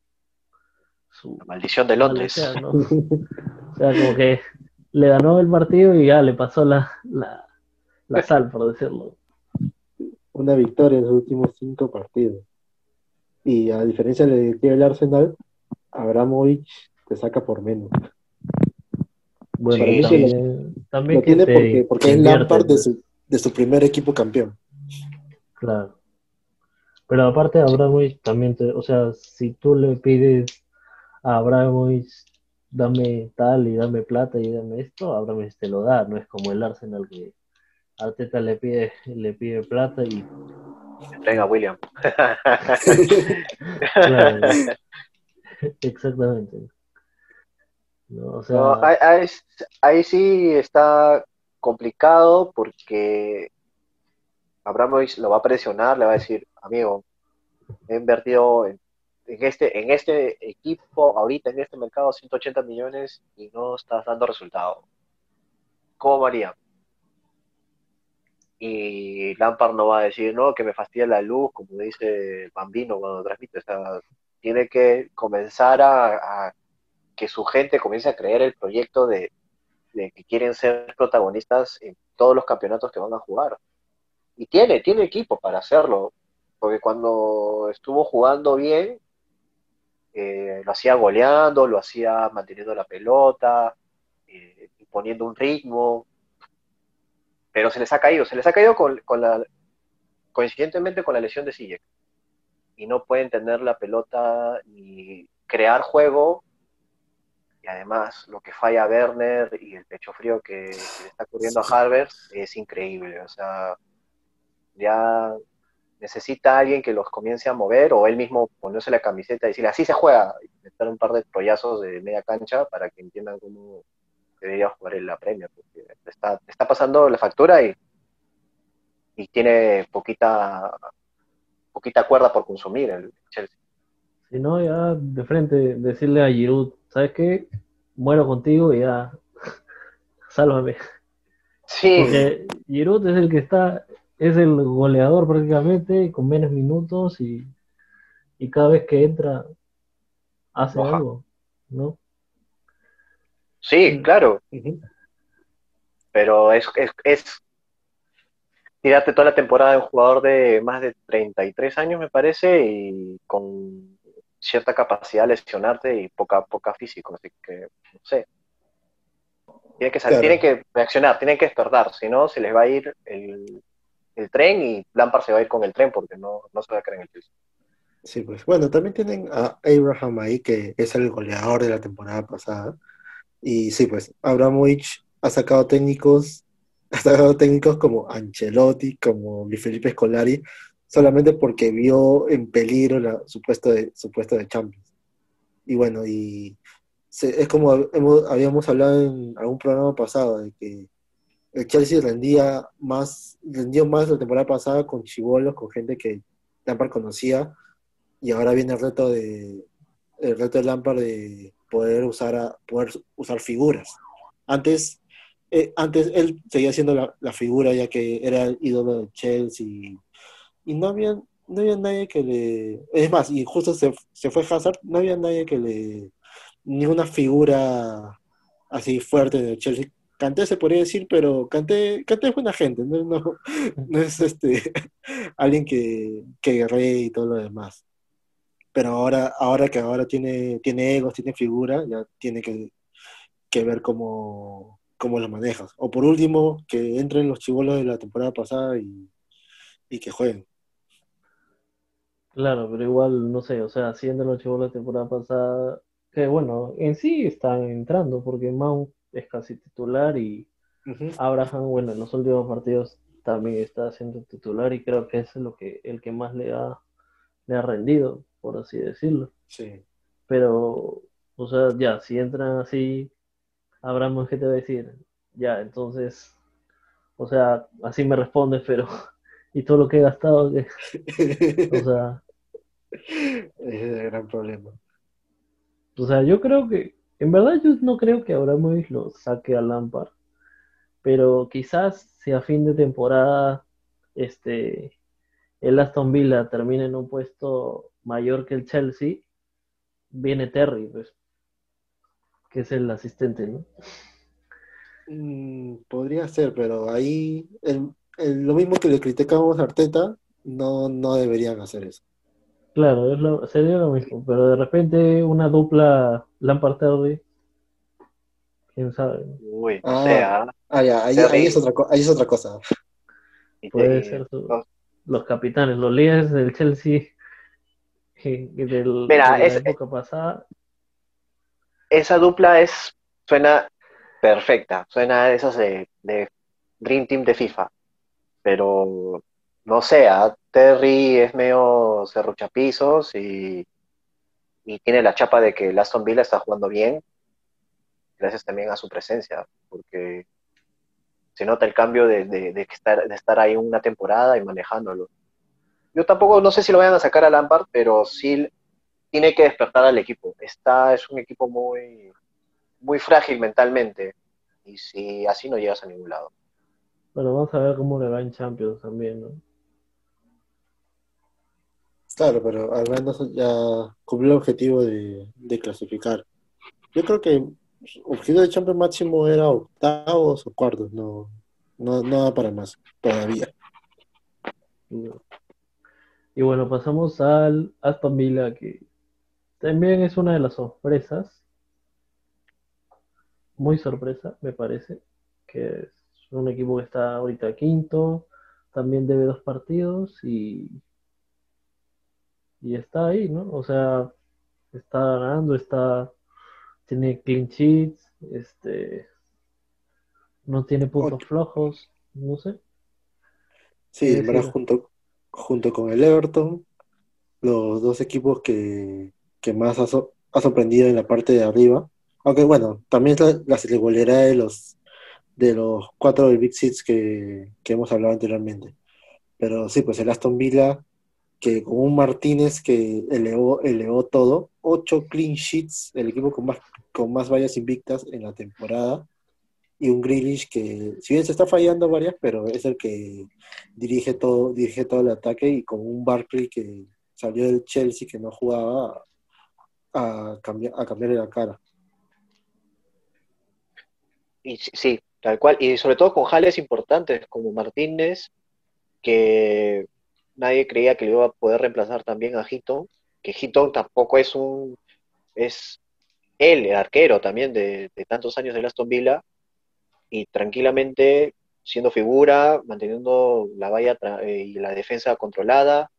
su maldición de Londres. (laughs) o sea, como que le ganó el partido y ya le pasó la, la, sal, por decirlo. Una victoria en los últimos cinco partidos. Y a diferencia de del Arsenal, Abramovich te saca por menos. Bueno, también, también, lo tiene porque, porque es Lampard de su, de su primer equipo campeón. Claro. Pero aparte Abramovich también, te, o sea, si tú le pides a Abramovich, dame tal y dame plata y dame esto, Abramovich te lo da, no es como el Arsenal que Arteta le pide, le pide plata y... Venga, William. (laughs) Exactamente. ahí, sí está complicado porque Abramovich lo va a presionar, le va a decir, amigo, he invertido en, este, en este equipo, ahorita en este mercado, 180 millones y no estás dando resultado. ¿Cómo haría? Y Lampard no va a decir, no, que me fastidia la luz, como dice el bambino cuando transmite. O tiene que comenzar a, que su gente comience a creer el proyecto de que quieren ser protagonistas en todos los campeonatos que van a jugar y tiene, tiene equipo para hacerlo, porque cuando estuvo jugando bien, eh, lo hacía goleando, lo hacía manteniendo la pelota, eh, poniendo un ritmo, pero se les ha caído, se les ha caído con, la, coincidentemente con la lesión de Sijek, y no pueden tener la pelota ni crear juego, y además lo que falla a Werner y el pecho frío que, le está ocurriendo a Harvard es increíble, o sea, ya necesita alguien que los comience a mover o él mismo ponerse la camiseta y decirle así se juega, y meter un par de trollazos de media cancha para que entiendan cómo debería jugar en la Premier, porque está, está pasando la factura y, y tiene poquita poquita cuerda por consumir el Chelsea. Si no, ya de frente decirle a Giroud, ¿sabes qué? Muero contigo y ya, (laughs) sálvame. Sí. Porque Giroud es el que está es el goleador prácticamente, con menos minutos y, y cada vez que entra hace algo, ¿no? Sí, claro, pero es, es, es tirarte toda la temporada de un jugador de más de 33 años, me parece, y con cierta capacidad de lesionarte y poca, poca físico, así que, no sé. Tiene que, salir, Claro. tiene que reaccionar, tienen que despertar, si no, se les va a ir el, el tren y Lampard se va a ir con el tren porque no, no se va a quedar en el piso. Sí, pues bueno, también tienen a Abraham ahí, que es el goleador de la temporada pasada. Y sí, pues Abramovich ha sacado técnicos, (laughs) ha sacado técnicos como Ancelotti, como Luis Felipe Scolari, solamente porque vio en peligro la, su, puesto de, su puesto de Champions. Y bueno, y se- es como hemos- habíamos hablado en algún programa pasado, de que el Chelsea rendía más, rendió más la temporada pasada con chibolos, con gente que Lampard conocía, y ahora viene el reto de el reto de Lampard de poder usar a, poder usar figuras. Antes, eh, antes él seguía siendo la, la figura ya que era el ídolo de Chelsea y no había, no había nadie que le es más, y justo se, se fue Hazard, no había nadie que le ninguna figura así fuerte de Chelsea. Canté se podría decir, pero Canté, Canté es buena gente, no, es este (laughs) alguien que, que y todo lo demás pero ahora, ahora que ahora tiene, tiene egos, tiene figura, ya tiene que, que ver cómo, cómo lo manejas. O por último, que entren los chivolos de la temporada pasada y, y que jueguen. Claro, pero igual, no sé, o sea, siendo los chivos la temporada pasada, que bueno, en sí están entrando, porque Mount es casi titular y. Abraham, bueno, en los últimos partidos también está siendo titular y creo que es lo que, el que más le ha, le ha rendido, por así decirlo. Sí. Pero, o sea, ya, si entran así, Abraham, ¿qué te va a decir? Ya, entonces, o sea, así me respondes, (laughs) pero, y todo lo que he gastado, o sea, Ese (laughs) es el gran problema. o sea, yo creo que, en verdad yo no creo que Abramovich lo saque a Lampard, pero quizás si a fin de temporada, este, el Aston Villa termina en un puesto mayor que el Chelsea, viene Terry, pues, que es el asistente, ¿no? Mm, podría ser, pero ahí el- lo mismo que le criticamos a Arteta, no, no deberían hacer eso. Claro, es lo- sería lo mismo, pero de repente una dupla Lampard-Terry, quién sabe, ¿no? Uy, Ah. o sea, Ah, ya, ahí, Terry. ahí es otra, ahí es otra cosa. te- puede ser su- no, los capitanes, los líderes del Chelsea (laughs) del, Mira, de la es- época pasada, esa dupla es, suena perfecta, suena de esas de, de Dream Team de FIFA, pero no sé, Terry es medio serruchapisos y, y tiene la chapa de que Aston Villa está jugando bien, gracias también a su presencia, porque se nota el cambio de, de- estar, de estar ahí una temporada y manejándolo. Yo tampoco, no sé si lo vayan a sacar a Lampard, pero sí tiene que despertar al equipo. Está, es un equipo muy, muy frágil mentalmente. Y si así no llegas a ningún lado. bueno, vamos a ver cómo le va en Champions también, ¿no? Claro, pero al menos ya cumplió el objetivo de, clasificar. Yo creo que el objetivo de Champions máximo era octavos o cuartos, no, no, nada para más todavía. Y bueno, pasamos al Aston Villa, que también es una de las sorpresas. Muy sorpresa, me parece. Que es un equipo que está ahorita quinto, también debe dos partidos y, y está ahí, ¿no? O sea, está ganando, está, tiene clean sheets, este, no tiene puntos Ocho. flojos, no sé. Sí, sí. junto, junto con el Everton, los dos equipos que, que más ha, so- ha sorprendido en la parte de arriba. Aunque bueno, también la, la de los, de los cuatro del Big Six que, que hemos hablado anteriormente. Pero sí, pues el Aston Villa, que con un Martínez que elevó, todo, ocho clean sheets, el equipo con más, con más vallas invictas en la temporada. y un Grealish que, si bien se está fallando varias, pero es el que dirige todo, dirige todo el ataque y con un Barkley que salió del Chelsea que no jugaba a, cambiar, a cambiarle la cara. Y sí, tal cual. Y sobre todo con jales importantes como Martínez, que nadie creía que le iba a poder reemplazar también a Hito, que Hito tampoco es un es él, el arquero también de, tantos años de Aston Villa, y tranquilamente siendo figura, manteniendo la valla eh, y la defensa controlada.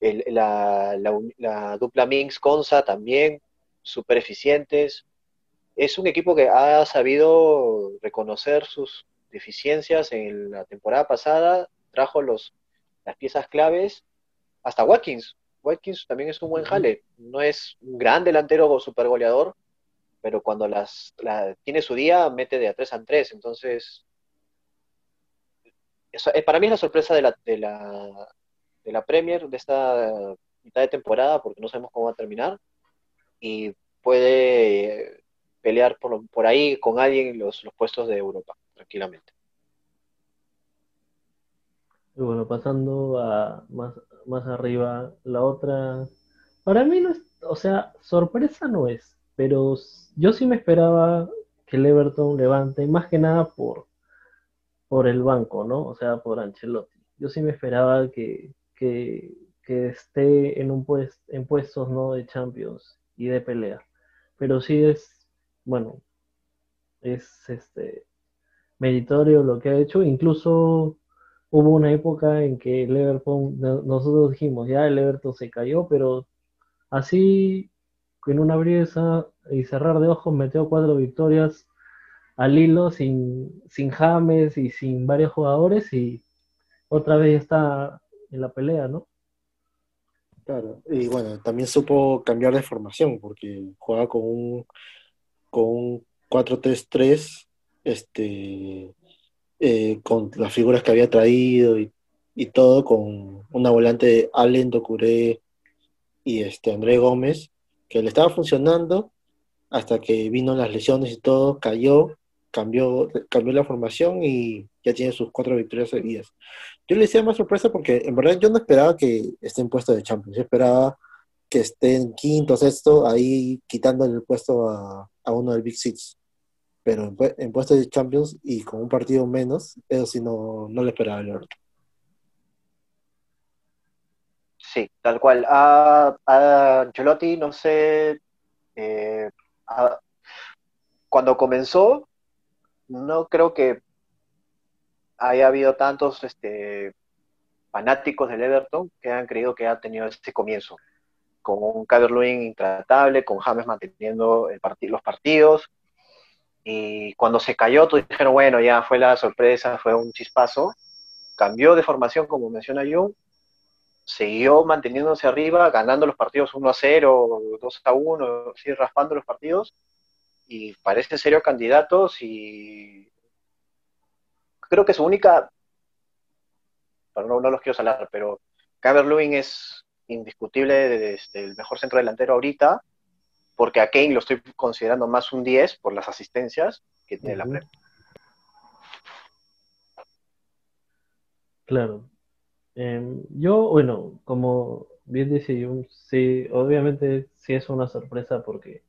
la, la, dupla Minx Consa también, súper eficientes. Es un equipo que ha sabido reconocer sus deficiencias en la temporada pasada, trajo los, las piezas claves, hasta Watkins, Watkins también es un buen jale. No es un gran delantero o super goleador, pero cuando las, tiene su día, mete de a 3 a 3. Entonces, eso, eh, para mí es la sorpresa de la, de, la, de la Premier de esta mitad de temporada, porque no sabemos cómo va a terminar. Y puede pelear por, por ahí con alguien los, los puestos de Europa, tranquilamente. Y bueno, pasando a más, más arriba, la otra, para mí no es, o sea, sorpresa no es, pero yo sí me esperaba que el Everton levante, más que nada por, por el banco, ¿no? O sea, por Ancelotti. Yo sí me esperaba que, que, esté en un pues, en puestos, ¿no? De Champions y de pelea. Pero sí es, bueno, es este meritorio lo que ha hecho, incluso hubo una época en que el Everton, nosotros dijimos, ya el Everton se cayó, pero así, con una brieza y cerrar de ojos, metió cuatro victorias al hilo sin, sin James y sin varios jugadores y otra vez está en la pelea, ¿no? Claro, y bueno, también supo cambiar de formación porque jugaba con un, con un 4-3-3, este, eh, con las figuras que había traído y, todo, con una volante de Allen Docuré y este André Gómez, que le estaba funcionando hasta que vino las lesiones y todo, cayó, cambió, cambió la formación y ya tiene sus cuatro victorias seguidas. Yo le decía más sorpresa porque en verdad yo no esperaba que esté en puesto de Champions, yo esperaba que esté en quinto, sexto, ahí quitándole el puesto a, a uno del Big Six pero en, puesto de Champions y con un partido menos, eso sí no, no le esperaba el Sí, tal cual. A, a Ancelotti, no sé, eh, cuando comenzó, no creo que haya habido tantos este, fanáticos del Everton que han creído que ha tenido este comienzo, con un Calvert-Lewin intratable, con James manteniendo el los partidos, y cuando se cayó, todos dijeron, bueno, ya fue la sorpresa, fue un chispazo. Cambió de formación, como menciona Jung, siguió manteniéndose arriba, ganando los partidos 1 a 0, 2 a 1, sigue raspando los partidos. Y parece serio candidato y creo que su única, no, no los quiero salar, pero Caber Lewin es indiscutible desde el mejor centro delantero ahorita porque a Kane lo estoy considerando más un 10 por las asistencias que tiene la Premier. Claro. Em, yo, bueno, como bien dice Jung, sí, obviamente sí es una sorpresa porque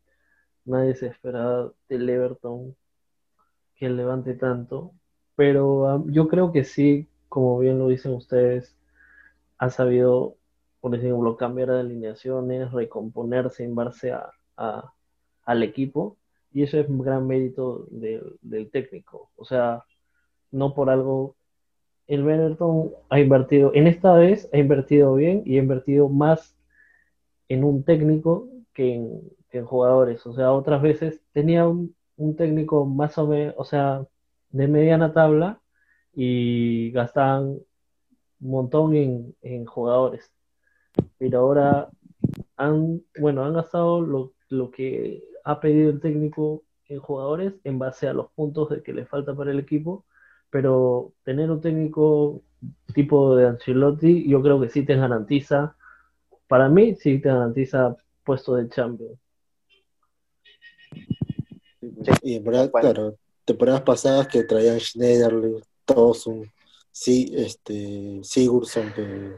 nadie se esperaba del Everton que levante tanto, pero yo creo que sí, como bien lo dicen ustedes, ha sabido, por ejemplo, cambiar de alineaciones, recomponerse en base al equipo y eso es un gran mérito del técnico. O sea, no por algo, el Benetton ha invertido, en esta vez ha invertido bien y ha invertido más en un técnico que en, jugadores. O sea, otras veces tenía un, técnico más o menos, o sea, de mediana tabla y gastaban un montón en, en jugadores. Pero ahora han, bueno, han gastado lo, lo que ha pedido el técnico en jugadores en base a los puntos de que le falta para el equipo, pero tener un técnico tipo de Ancelotti, yo creo que sí te garantiza, para mí sí te garantiza puesto de champion. y en verdad, claro, temporadas pasadas que traían Schneiderlin, Tosun, sí, este, Sigurdsson, que,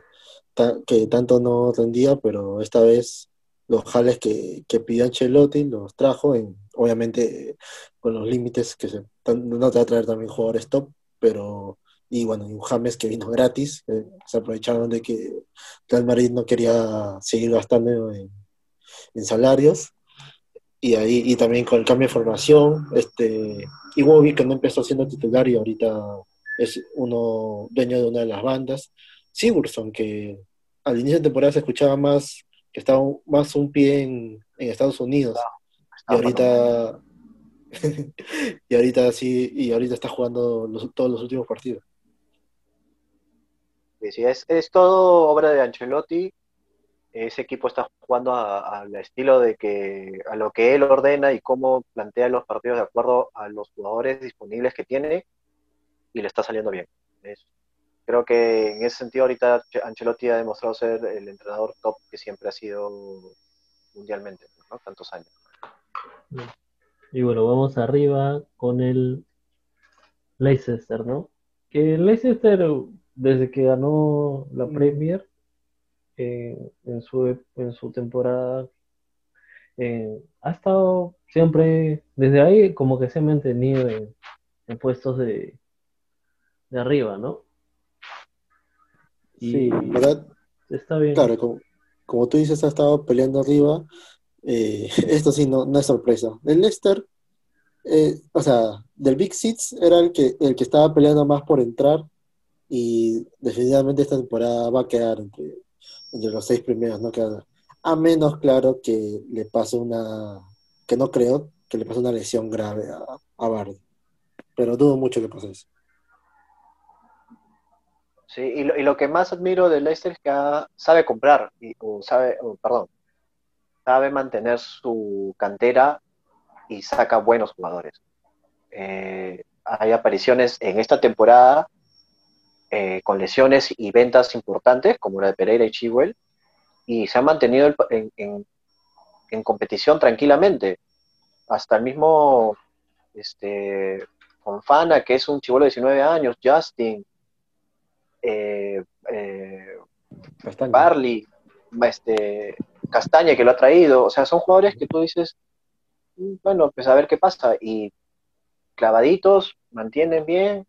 que tanto no rendía, pero esta vez los jales que, que pidió Ancelotti los trajo, en, obviamente con los límites que se, no te va a traer también jugadores top, pero y bueno, y un James que vino gratis, eh, se aprovecharon de que Real Madrid no quería seguir gastando en, en, salarios, y ahí y también con el cambio de formación, este, Iwobi que no empezó siendo titular y ahorita es uno dueño de una de las bandas, Sigurdsson que al inicio de temporada se escuchaba más que estaba más un pie en, Estados Unidos. y ahorita (laughs) y ahorita sí, y ahorita está jugando todos los últimos partidos. Sí, es, es todo obra de Ancelotti. Ese equipo está jugando al estilo de que a lo que él ordena y cómo plantea los partidos de acuerdo a los jugadores disponibles que tiene y le está saliendo bien. Es, creo que en ese sentido ahorita Ancelotti ha demostrado ser el entrenador top que siempre ha sido mundialmente, ¿no? Tantos años. Y bueno, vamos arriba con el Leicester, ¿no? Que el Leicester, desde que ganó la mm. Premier, eh, en, su, en su temporada, eh, ha estado siempre, desde ahí, como que se ha mantenido en, puestos de, de arriba, ¿no? Sí, ¿verdad? Está bien. Claro, como, tú dices, ha estado peleando arriba. Eh, (laughs) esto sí, no, no, es sorpresa. El Leicester, eh, o sea, del Big Six era el que, el que estaba peleando más por entrar y definitivamente esta temporada va a quedar entre, entre los seis primeros, no queda a menos claro que le pase una, que no creo, que le pase una lesión grave a, a Bardi. Pero dudo mucho que pase eso. Sí, y lo, y lo que más admiro de Leicester es que sabe comprar, y, sabe, perdón, sabe mantener su cantera y saca buenos jugadores. Eh, hay apariciones en esta temporada eh, con lesiones y ventas importantes, como la de Pereira y Chihuel, y se ha mantenido en, en, competición tranquilamente. Hasta el mismo este, Fonfana, que es un chivolo de 19 años, Justin, eh, eh, Barley, este, Castaña que lo ha traído, o sea, son jugadores que tú dices, mm, bueno, pues a ver qué pasa, y clavaditos, mantienen bien,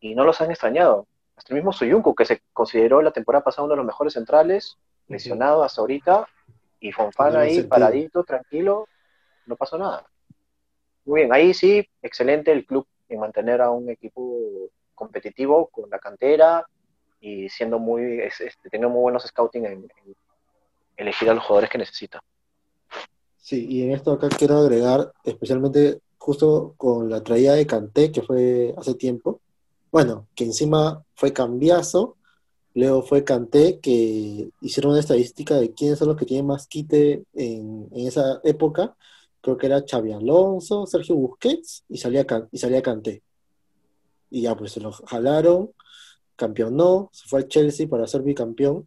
y no los han extrañado. Hasta el mismo Soyuncu, que se consideró la temporada pasada uno de los mejores centrales, lesionado hasta ahorita, y Fonfana ahí, paradito, tranquilo, no pasó nada. Muy bien, ahí sí, excelente el club en mantener a un equipo competitivo con la cantera, y siendo muy, este, teniendo muy buenos scouting en, elegir a los jugadores que necesita. Sí, y en esto acá quiero agregar, especialmente justo con la traída de Canté, que fue hace tiempo, bueno, que encima fue cambiazo, luego fue Canté, que hicieron una estadística de quiénes son los que tienen más quite en, en esa época, creo que era Xavi Alonso, Sergio Busquets, y salía, y salía Canté. Y ya, pues se lo jalaron, campeonó, se fue al Chelsea para ser bicampeón,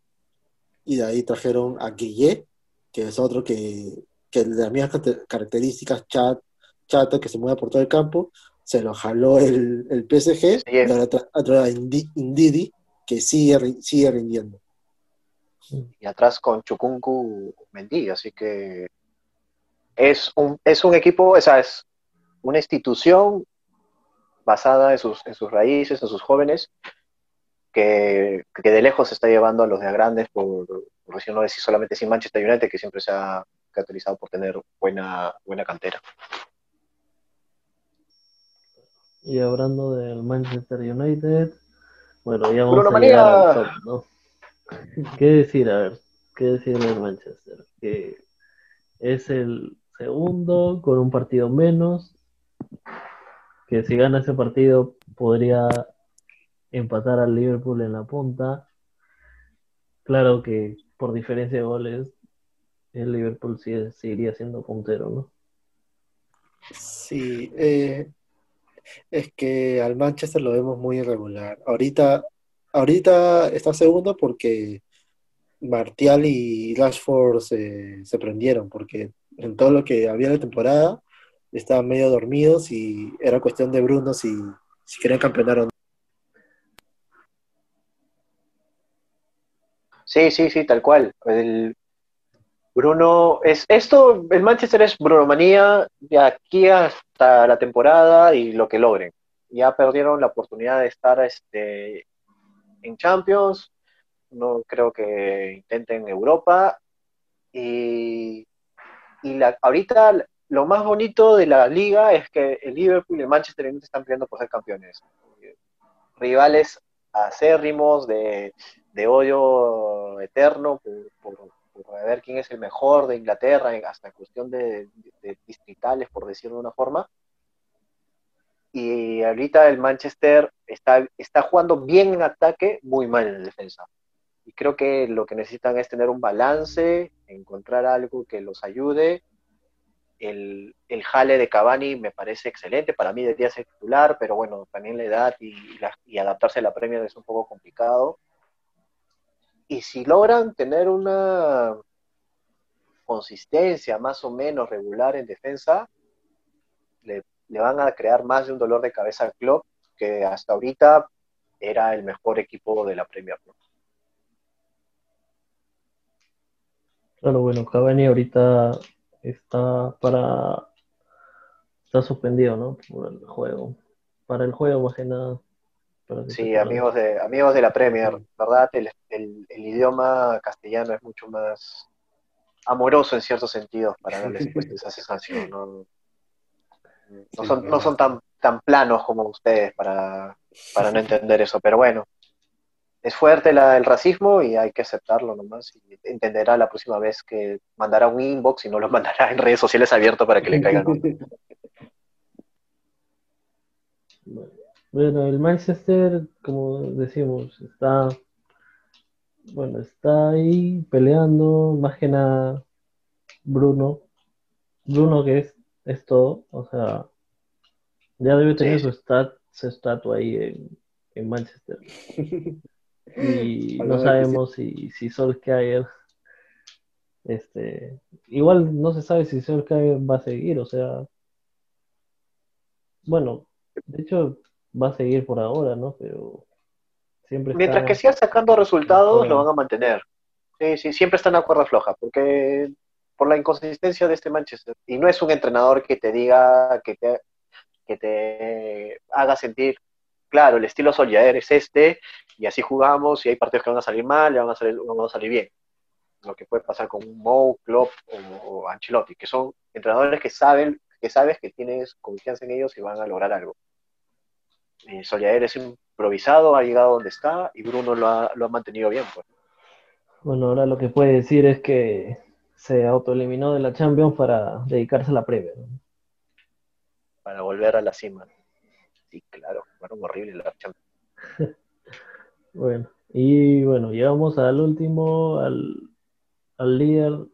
y de ahí trajeron a Guille, que es otro que, que de las mismas características, chat, chato, que se mueve por todo el campo, se lo jaló el, el PSG, y ahora a Indidi, que sigue, sigue rindiendo. Y atrás con Chukunku Mendy, así que es un, es un equipo, esa es una institución basada en sus, en sus raíces, en sus jóvenes, que, de lejos está llevando a los de grandes, por, por no decir solamente sin Manchester United, que siempre se ha caracterizado por tener buena, buena cantera. Y hablando del Manchester United, bueno, ya vamos a llegar al top, ¿no? ¿Qué decir? A ver, ¿qué decir del Manchester? Que es el segundo con un partido menos, que si gana ese partido podría empatar al Liverpool en la punta. Claro que por diferencia de goles, el Liverpool sí seguiría siendo puntero, ¿no? Sí, eh, es que al Manchester lo vemos muy irregular. Ahorita, ahorita está segundo porque Martial y Rashford se, se prendieron, porque en todo lo que había de temporada estaban medio dormidos y era cuestión de Bruno si, si querían campeonar o no. Sí, sí, sí, tal cual. El Bruno es esto, el Manchester es Bruno Manía de aquí hasta la temporada y lo que logren. Ya perdieron la oportunidad de estar este, en Champions, no creo que intenten Europa y, la, ahorita lo más bonito de la liga es que el Liverpool y el Manchester United están peleando por ser campeones. Rivales acérrimos de, de odio eterno por, ver quién es el mejor de Inglaterra, hasta en cuestión de, distritales, por decirlo de una forma. Y ahorita el Manchester está, está jugando bien en ataque, muy mal en defensa. Y creo que lo que necesitan es tener un balance, encontrar algo que los ayude el, el, jale de Cavani me parece excelente, para mí debería ser titular, pero bueno, también la edad y, y adaptarse a la Premier es un poco complicado. Y si logran tener una consistencia más o menos regular en defensa, le, van a crear más de un dolor de cabeza al club, que hasta ahorita era el mejor equipo de la Premier. Claro, bueno, Cavani ahorita está para está suspendido, ¿no? Por el juego. Para el juego más que nada. Sí, amigos de amigos de la Premier, ¿verdad? El, el, el, idioma castellano es mucho más amoroso en ciertos sentidos para darles pues, esa sensación, ¿no? (laughs) No son, no son tan, tan planos como ustedes para, para no entender eso, pero bueno, es fuerte la, el racismo y hay que aceptarlo nomás. Y entenderá la próxima vez que mandará un inbox y no lo (laughs) mandará en redes sociales abierto para que le caigan. (laughs) Bueno, el Manchester, como decimos, está bueno, está ahí peleando, más que nada Bruno. Bruno que es, es todo, o sea, ya debe tener su, su estatua ahí en, en Manchester. (laughs) y no sabemos si, si Solskjaer este igual no se sabe si Solskjaer va a seguir, o sea bueno, de hecho va a seguir por ahora, ¿no? Pero siempre Mientras que siga sacando resultados, lo van a mantener. Sí, sí, siempre está en la cuerda floja, porque por la inconsistencia de este Manchester. Y no es un entrenador que te diga, que te, que te haga sentir claro, el estilo Soljaer es este, y así jugamos, y hay partidos que van a salir mal, y van a salir, van a salir bien. Lo que puede pasar con Mo, Klopp o, Ancelotti, que son entrenadores que saben, que sabes que tienes confianza en ellos y van a lograr algo. Eh, es improvisado, ha llegado donde está, y Bruno lo ha, lo ha mantenido bien. Pues. Bueno, ahora lo que puede decir es que se autoeliminó de la Champions para dedicarse a la Premier. Para volver a la cima. Sí, claro, fueron horribles la Champions. (laughs) bueno, y bueno, llegamos al último, al, al líder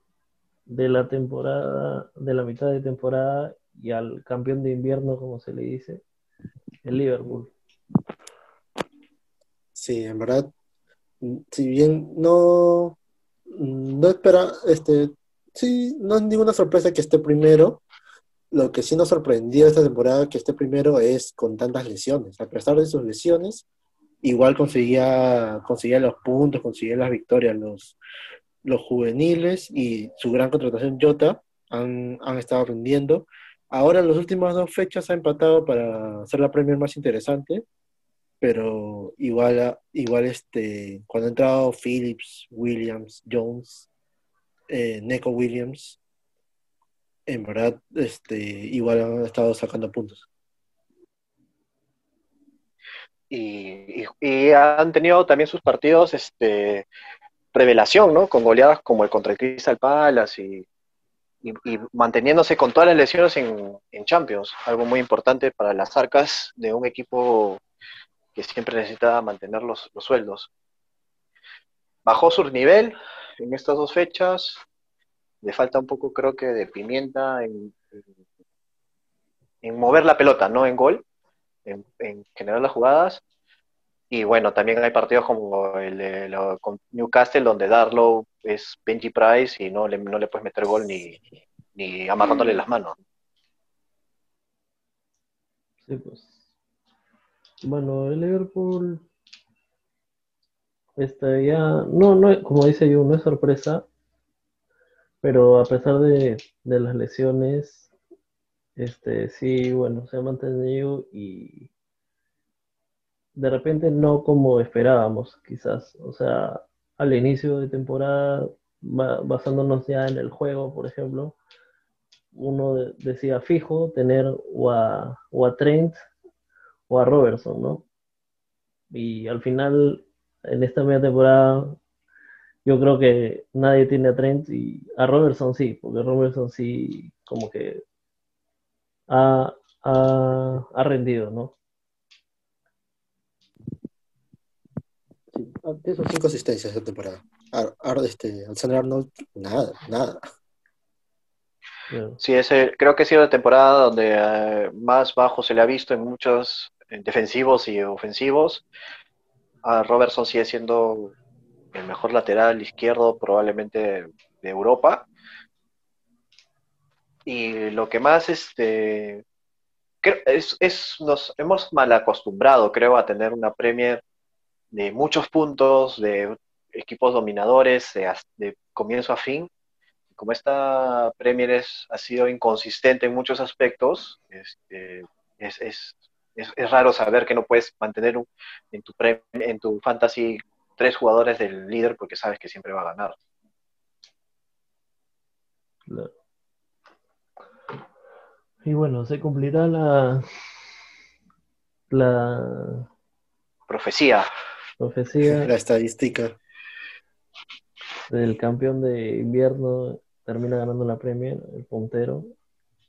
de la temporada, de la mitad de temporada y al campeón de invierno, como se le dice, el Liverpool. Sí, en verdad, si bien no, no espera, este, sí, no es ninguna sorpresa que esté primero, lo que sí nos sorprendió esta temporada que este primero es con tantas lesiones. A pesar de sus lesiones, igual conseguía, conseguía los puntos, conseguía las victorias. Los, los juveniles y su gran contratación Jota han, han estado rindiendo. Ahora en las últimas dos fechas ha empatado para hacer la Premier más interesante, pero igual, igual este, cuando ha entrado Phillips, Williams, Jones, eh, Neco Williams, en verdad, este, igual han estado sacando puntos. Y, han tenido también sus partidos este, revelación, ¿no? Con goleadas como el contra Crystal Palace y, y, manteniéndose con todas las lesiones en, en, Champions, algo muy importante para las arcas de un equipo que siempre necesita mantener los, los sueldos. Bajó su nivel en estas dos fechas, le falta un poco, creo que, de pimienta en, en mover la pelota, no en gol, en, generar las jugadas. Y bueno, también hay partidos como el de Newcastle, donde Darlow es Benji Price y no le, no le puedes meter gol ni, ni amarrándole las manos. Sí, pues. Bueno, el Liverpool. Este, ya. No, no, como dice yo, no es sorpresa. Pero a pesar de, de las lesiones, este, sí, bueno, se ha mantenido y de repente no como esperábamos, quizás. O sea, al inicio de temporada, basándonos ya en el juego, por ejemplo, uno decía fijo tener o a, Trent o a Robertson, ¿no? Y al final, en esta media temporada, yo creo que nadie tiene a Trent y a Robertson sí, porque Robertson sí como que ha, ha, rendido, ¿no? Sí, esos cinco asistencias de temporada. Ar, este, Alexander Arnold, nada, nada. Sí, ese, creo que ha sido la temporada donde eh, más bajo se le ha visto en muchos defensivos y ofensivos. A Robertson sigue siendo el mejor lateral izquierdo probablemente de Europa. Y lo que más este, es, es, nos hemos mal acostumbrado, creo, a tener una Premier de muchos puntos, de equipos dominadores, de, de comienzo a fin como esta Premier ha sido inconsistente en muchos aspectos, este, es, es, es, raro saber que no puedes mantener en, tu en tu fantasy tres jugadores del líder porque sabes que siempre va a ganar. Y bueno, se cumplirá la la profecía. Profecía. La estadística. Del campeón de invierno termina ganando la Premier, el puntero.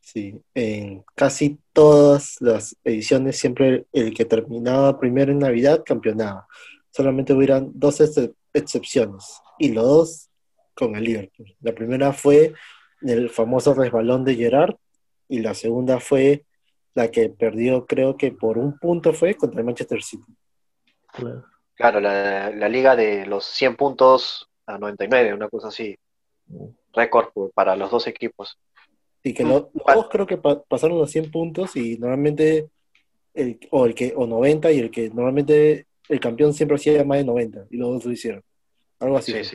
Sí, en casi todas las ediciones siempre el que terminaba primero en Navidad campeonaba. Solamente hubieran dos excepciones y los dos con el Liverpool. La primera fue el famoso resbalón de Gerard y la segunda fue la que perdió creo que por un punto fue contra el Manchester City. Claro, la, la liga de los 100 puntos a 99, una cosa así. Mm récord para los dos equipos. Y que los, dos creo que pasaron los 100 puntos y normalmente, el, o el que, o 90 y el que normalmente el campeón siempre hacía más de 90 y los dos lo hicieron. Algo así. Sí, sí.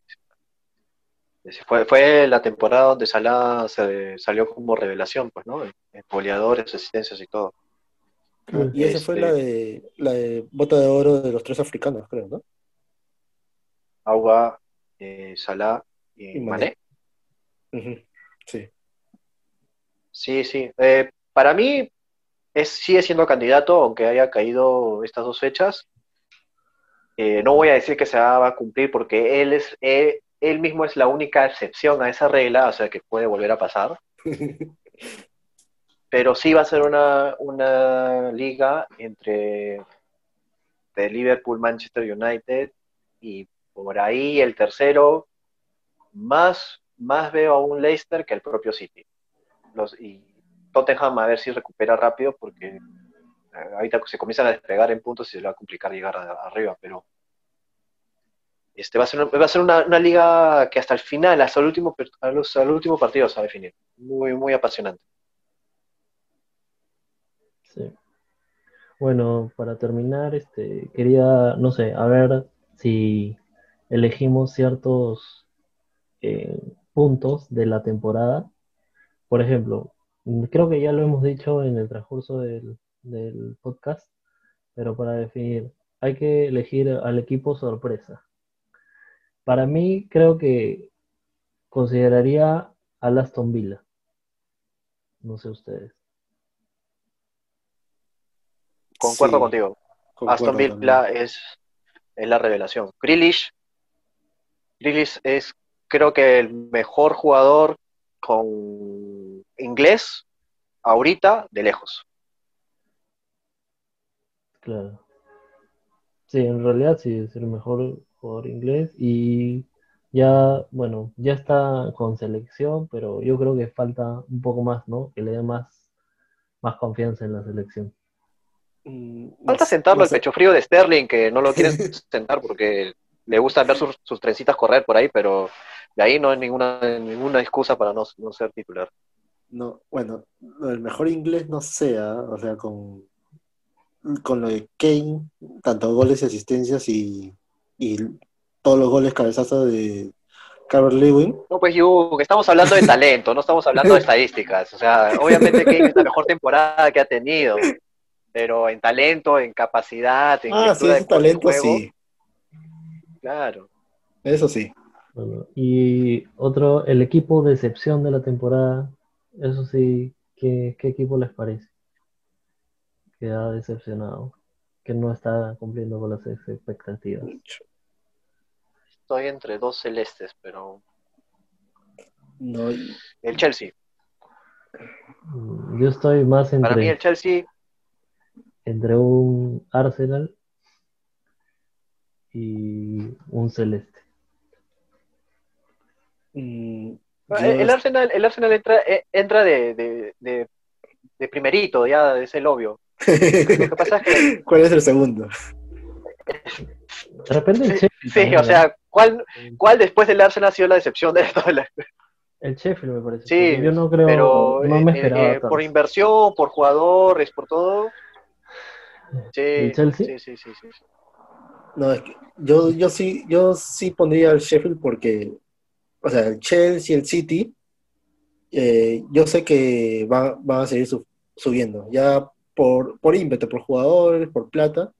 Fue, fue la temporada donde Salah se, salió como revelación, pues, ¿no? Goleadores, asistencias y todo. Y esa fue la este de, la de bota de oro de los tres africanos, creo, ¿no? Agua, eh, Salah y, Mané. Sí. Sí, sí. Eh, para mí es, sigue siendo candidato, aunque haya caído estas dos fechas. Eh, no voy a decir que se va a cumplir porque él es eh, él mismo es la única excepción a esa regla, o sea que puede volver a pasar. (laughs) Pero sí va a ser una, una liga entre Liverpool, Manchester United y por ahí el tercero, más más veo a un Leicester que el propio City. Los, y Tottenham a ver si recupera rápido porque eh, ahorita se comienzan a despegar en puntos y se le va a complicar llegar arriba, pero este va a ser, va a ser una, liga que hasta el final, hasta el último, al último partido se va a definir. Muy, muy apasionante. Sí. Bueno, para terminar, este, quería, no sé, a ver si elegimos ciertos eh, puntos de la temporada. Por ejemplo, creo que ya lo hemos dicho en el transcurso del, podcast, pero para definir, hay que elegir al equipo sorpresa. Para mí, creo que consideraría a Aston Villa. No sé ustedes. Concuerdo contigo. Aston Villa es, es, la revelación. Grealish, Grealish es creo que el mejor jugador con inglés ahorita de lejos. Claro. Sí, en realidad sí, es el mejor jugador inglés y ya, bueno, ya está con selección, pero yo creo que falta un poco más, ¿no? Que le dé más, más confianza en la selección. Mm, falta sentarlo el pecho frío de Sterling, que no lo quieren (laughs) sentar porque le gusta ver sus, sus trencitas correr por ahí, pero de ahí no hay ninguna, ninguna excusa para no, ser titular. No, bueno, el mejor inglés no sea, o sea, con con lo de Kane, tanto goles y asistencias y, y todos los goles cabezazos de Carver Lewin. No, pues Jung, estamos hablando de talento, no estamos hablando de (laughs) estadísticas. O sea, obviamente Kane es la mejor temporada que ha tenido, pero en talento, en capacidad, en Ah, sí, ese talento juego, sí, Claro. eso sí. Bueno, y otro, el equipo de excepción de la temporada, eso sí, ¿qué, qué equipo les parece? Que ha decepcionado, que no está cumpliendo con las ex- expectativas. Estoy entre dos celestes, pero No, el Chelsea. Yo estoy más Para mí el entre, Chelsea, entre un Arsenal y un Celeste. mm, el, Arsenal, el Arsenal entra, eh, entra de, de, de, de primerito, ya es el obvio. Lo que pasa es que, (laughs) ¿Cuál es el segundo? De repente el Sheffield sí, también, o sea, ¿cuál, ¿cuál después del Arsenal ha sido la decepción de toda la... El Sheffield me parece. Sí, yo no creo, pero no me eh, esperaba eh, por inversión, por jugadores, por todo. Sí, ¿El Chelsea? sí, sí, sí, sí. No, es que yo, yo sí, yo sí pondría al Sheffield porque, o sea, el Chelsea y el City, eh, yo sé que van, van a seguir su- subiendo, ya por, por ímpetu, por jugadores, por plata,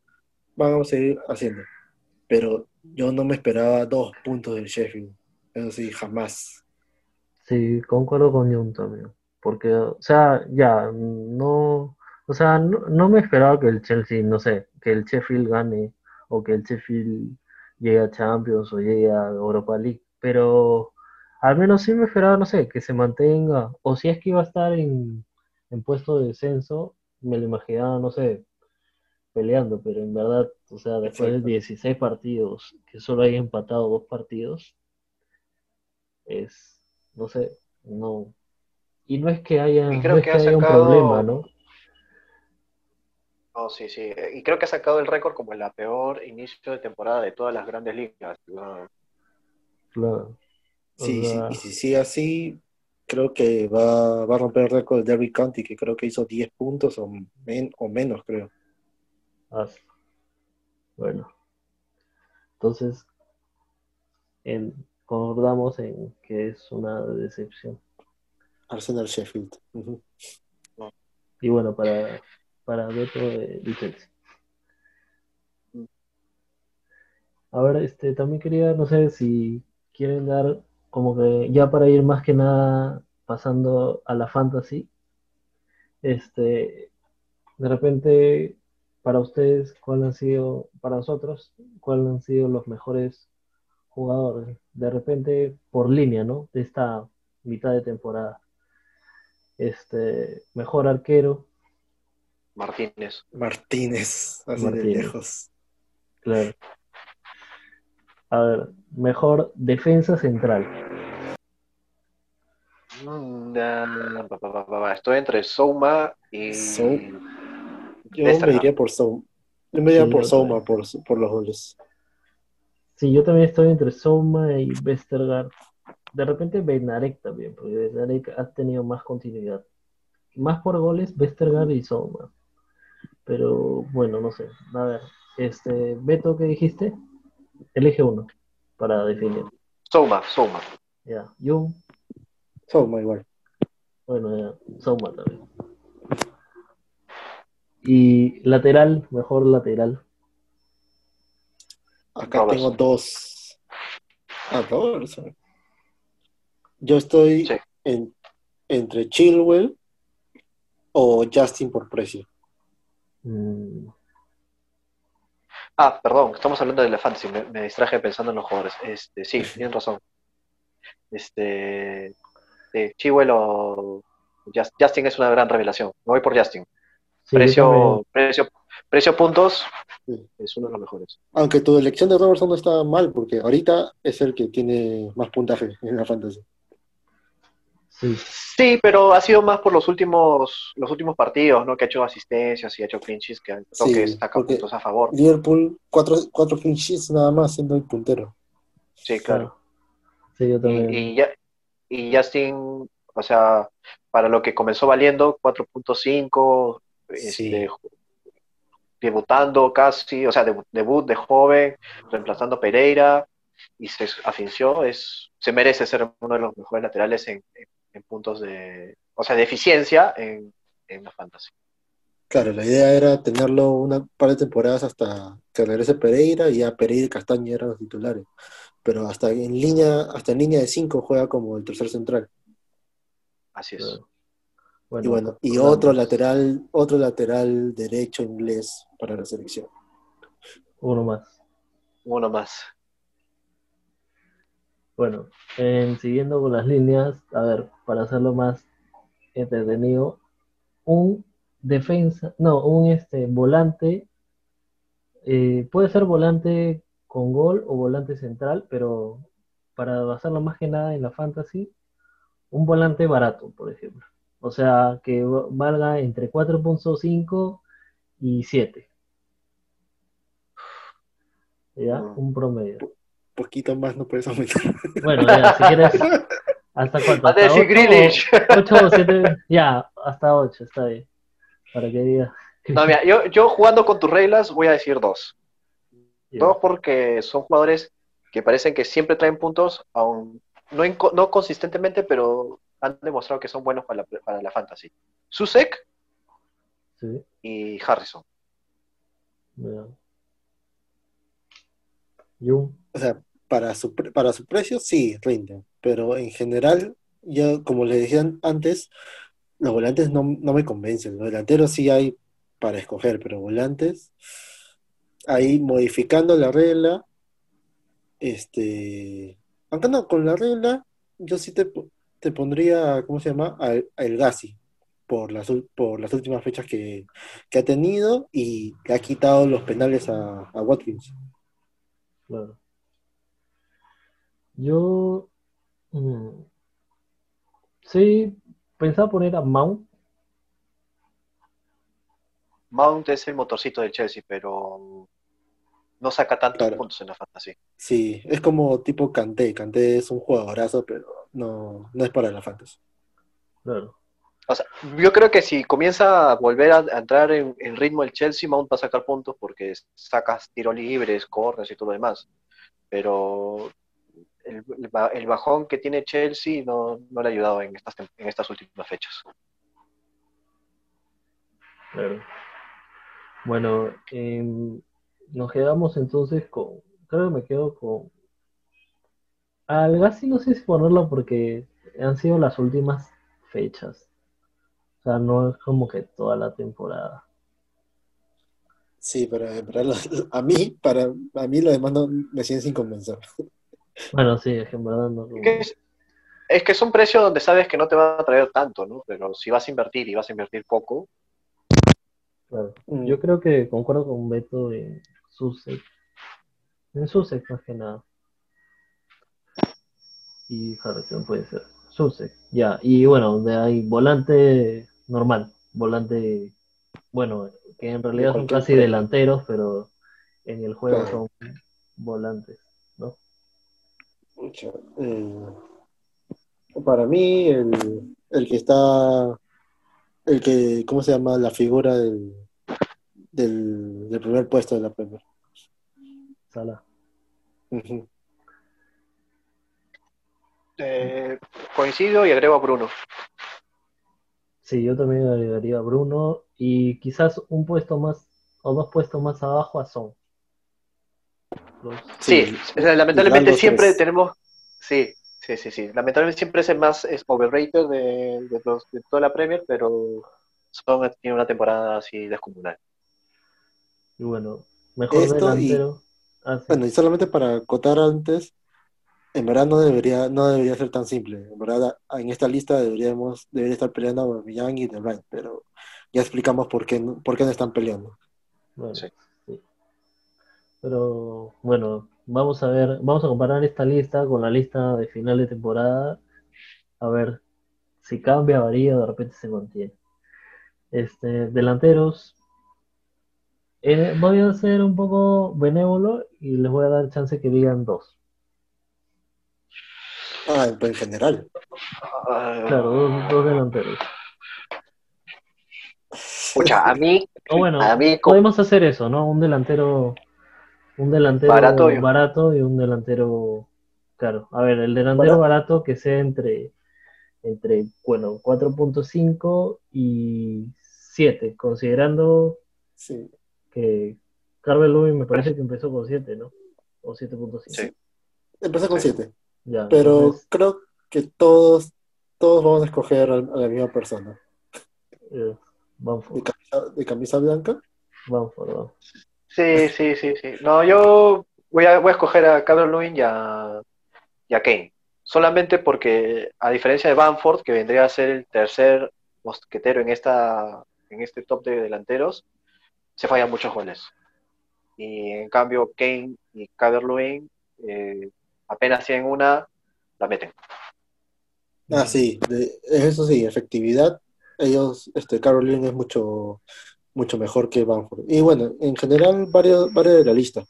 van a seguir haciendo. Pero yo no me esperaba dos puntos del Sheffield, eso sí, jamás. Sí, concuerdo con Jun también. Porque, o sea, ya, no, o sea, no, no me esperaba que el Chelsea, no sé, que el Sheffield gane o que el Sheffield llegue a Champions o llegue a Europa League, pero al menos sí me esperaba, no sé, que se mantenga, o si es que iba a estar en, en puesto de descenso, me lo imaginaba, no sé, peleando, pero en verdad, o sea, después de Exacto. 16 partidos, que solo haya empatado dos partidos, es, no sé, no. Y no es que haya, creo no es que que ha haya un problema, ¿no? No, sí, sí. Y creo que ha sacado el récord como la peor inicio de temporada de todas las grandes ligas. No, Claro. O Sí, sí, sea, y si sigue así, creo que va, va a romper el récord de Derby County, que creo que hizo 10 puntos o, men- o menos, creo. haz- Bueno. Entonces, en- concordamos en que es una decepción. Arsenal Sheffield. Y bueno, para, para Beto de del Chelsea. A ver, este, también quería, no sé si quieren dar como que ya para ir más que nada pasando a la fantasy, este, de repente para ustedes, ¿cuál han sido, para nosotros, cuáles han sido los mejores jugadores? De repente por línea, ¿no? De esta mitad de temporada. Este, mejor arquero, Martínez. Martínez, así de Martínez. lejos. Claro. A ver, mejor defensa central. Mm. Estoy entre Souma y Sou- Yo me iría por Souma. Yo me iría Sí, por Souma por, por los goles. Sí, yo también estoy entre Souma y Vestergaard. De repente Benarek también, porque Benarek ha tenido más continuidad. Más por goles, Vestergaard y Souma. Pero bueno, no sé. A ver, este, Beto, ¿qué dijiste? Elige uno para definir. Souma, Souma. Ya, Jung, Souma igual. bueno, ya, Souma también. Y lateral, mejor lateral. Acá Robertson. tengo dos. Ah, Robertson. Yo estoy Sí. en- entre Chilwell o Justin por precio. Mm, Ah, perdón, estamos hablando de la fantasy, me, me distraje pensando en los jugadores. Este, sí, tienes razón. Este, sí, Chihuel o Just- Justin es una gran revelación. Me voy por Justin. sí, precio, precio, precio puntos Sí. es uno de los mejores. Aunque tu elección de Robertson no está mal, porque ahorita es el que tiene más puntaje en la fantasy. Sí, Sí, pero ha sido más por los últimos, los últimos partidos, ¿no? Que ha hecho asistencias y ha hecho clean sheets que, creo Sí, que saca puntos a favor. Liverpool, cuatro, cuatro clean sheets nada más, siendo el puntero. Sí, claro. Sí, yo también. Y, y, ya- y Justin, o sea, para lo que comenzó valiendo, 4.5, Sí. este, debutando casi, o sea, debut de joven, reemplazando a Pereira, y se afinció, es, se merece ser uno de los mejores laterales en, puntos de, o sea, de eficiencia en, en la fantasy. Claro, la idea era tenerlo una par de temporadas hasta que regrese Pereira y ya Pereira y Castaña eran los titulares. Pero hasta en línea, hasta en línea de cinco juega como el tercer central. Así es. y bueno, y otro lateral, otro lateral derecho inglés para la selección. Uno más. Uno más. Bueno, siguiendo con las líneas, a ver, para hacerlo más entretenido, un defensa, no, un este volante, eh, puede ser volante con gol o volante central, pero para basarlo más que nada en la fantasy, un volante barato, por ejemplo. O sea, que valga entre 4.5 y 7. ¿Ya? Un promedio poquito más no puedes aumentar. Bueno, ya, si quieres, ¿hasta cuánto? ¿Hasta 8, 8 o 7, ya, hasta 8, está bien. Para que diga. No, mira, yo, yo jugando con tus reglas voy a decir dos. Dos porque son jugadores que parecen que siempre traen puntos, aún no, no consistentemente, pero han demostrado que son buenos para la, para la fantasy. Susek sí. y Harrison. O sea, para su, para su precio sí rinden, pero en general, yo como les decía antes, los volantes no, me convencen. Los delanteros sí hay para escoger, pero volantes, ahí modificando la regla, este, aunque no, con la regla, yo sí te, te pondría, ¿cómo se llama? el Gassi, por las, por las últimas fechas que, ha tenido y que ha quitado los penales a, a Watkins. Claro. Yo mm, sí pensaba poner a Mount. Mount es el motorcito del Chelsea, pero no saca tantos puntos en la fantasy. Sí, es como tipo Kanté. Kanté es un jugadorazo, pero no, no es para la fantasy. Claro. Yo creo que si comienza a volver a, entrar en, el ritmo el Chelsea, Mount va a sacar puntos porque sacas tiros libres, corres y todo lo demás. Pero el, bajón que tiene Chelsea no, le ha ayudado en estas, en estas últimas fechas. Claro. Bueno, em, nos quedamos entonces con, creo que me quedo con al Gassi no sé si ponerlo porque han sido las últimas fechas. O sea, no es como que toda la temporada. Sí, pero, (laughs) a mí, para a mí lo demás no me siguen sin convencer. Bueno, sí, es que en verdad no. Es que, es un precio donde sabes que no te va a traer tanto, ¿no? Pero si vas a invertir y vas a invertir poco. Claro. Mm. Yo creo que concuerdo con Beto en Sussex. En Sussex más que nada. Y Harrison puede ser. Sussex, ya. Y bueno, donde hay volante normal. Volante, bueno, que en realidad son casi delanteros, pero en el juego son volantes. Eh, para mí, el, el, que está, el que, ¿cómo se llama? La figura del, del, primer puesto de la Premier. Sala. Eh, coincido y agrego a Bruno. Sí, yo también agregaría a Bruno y quizás un puesto más o dos puestos más abajo a Son. Sí, lamentablemente siempre tenemos. Sí, sí, sí, sí. Lamentablemente siempre es el más es overrated de, de, toda la Premier, pero son tiene una temporada así descomunal. Y bueno, mejor delantero. Ah, bueno, y solamente para acotar antes, en verdad no debería, no debería ser tan simple. En verdad, en esta lista deberíamos, debería estar peleando a Aubameyang y De Bruyne, pero ya explicamos por qué, por qué no están peleando. Bueno, sí. Pero bueno, vamos a ver, vamos a comparar esta lista con la lista de final de temporada. A ver si cambia, varía o de repente se contiene. Este, delanteros. Eh, voy a ser un poco benévolo y les voy a dar chance que digan dos. Ah, en general. Claro, dos, delanteros. Escucha, a mí, O bueno, a mí como- podemos hacer eso, ¿no? Un delantero, un delantero Barato y- barato y un delantero caro. A ver, el delantero barato que sea entre, entre, bueno, 4.5 y 7, considerando Sí. que Carvel Lewin me parece que empezó con 7, ¿no? O 7.5. Sí. Empecé con Sí. 7. Ya, Pero entonces, creo que todos, todos vamos a escoger a, la misma persona. eh, De Bamford, camisa, de camisa blanca. Bamford, Bamford. Sí, sí, sí, sí. No, yo voy a, voy a escoger a Calvert Lewin y a, y a Kane. Solamente porque, a diferencia de Bamford, que vendría a ser el tercer mosquetero en esta, en este top de delanteros, se fallan muchos goles. Y en cambio, Kane y Calvert Lewin eh, apenas tienen una, la meten. Ah, sí, de- eso sí, efectividad. Ellos, este, Caroline es mucho, mucho mejor que Bamford. Y bueno, en general, varios, varios de la lista.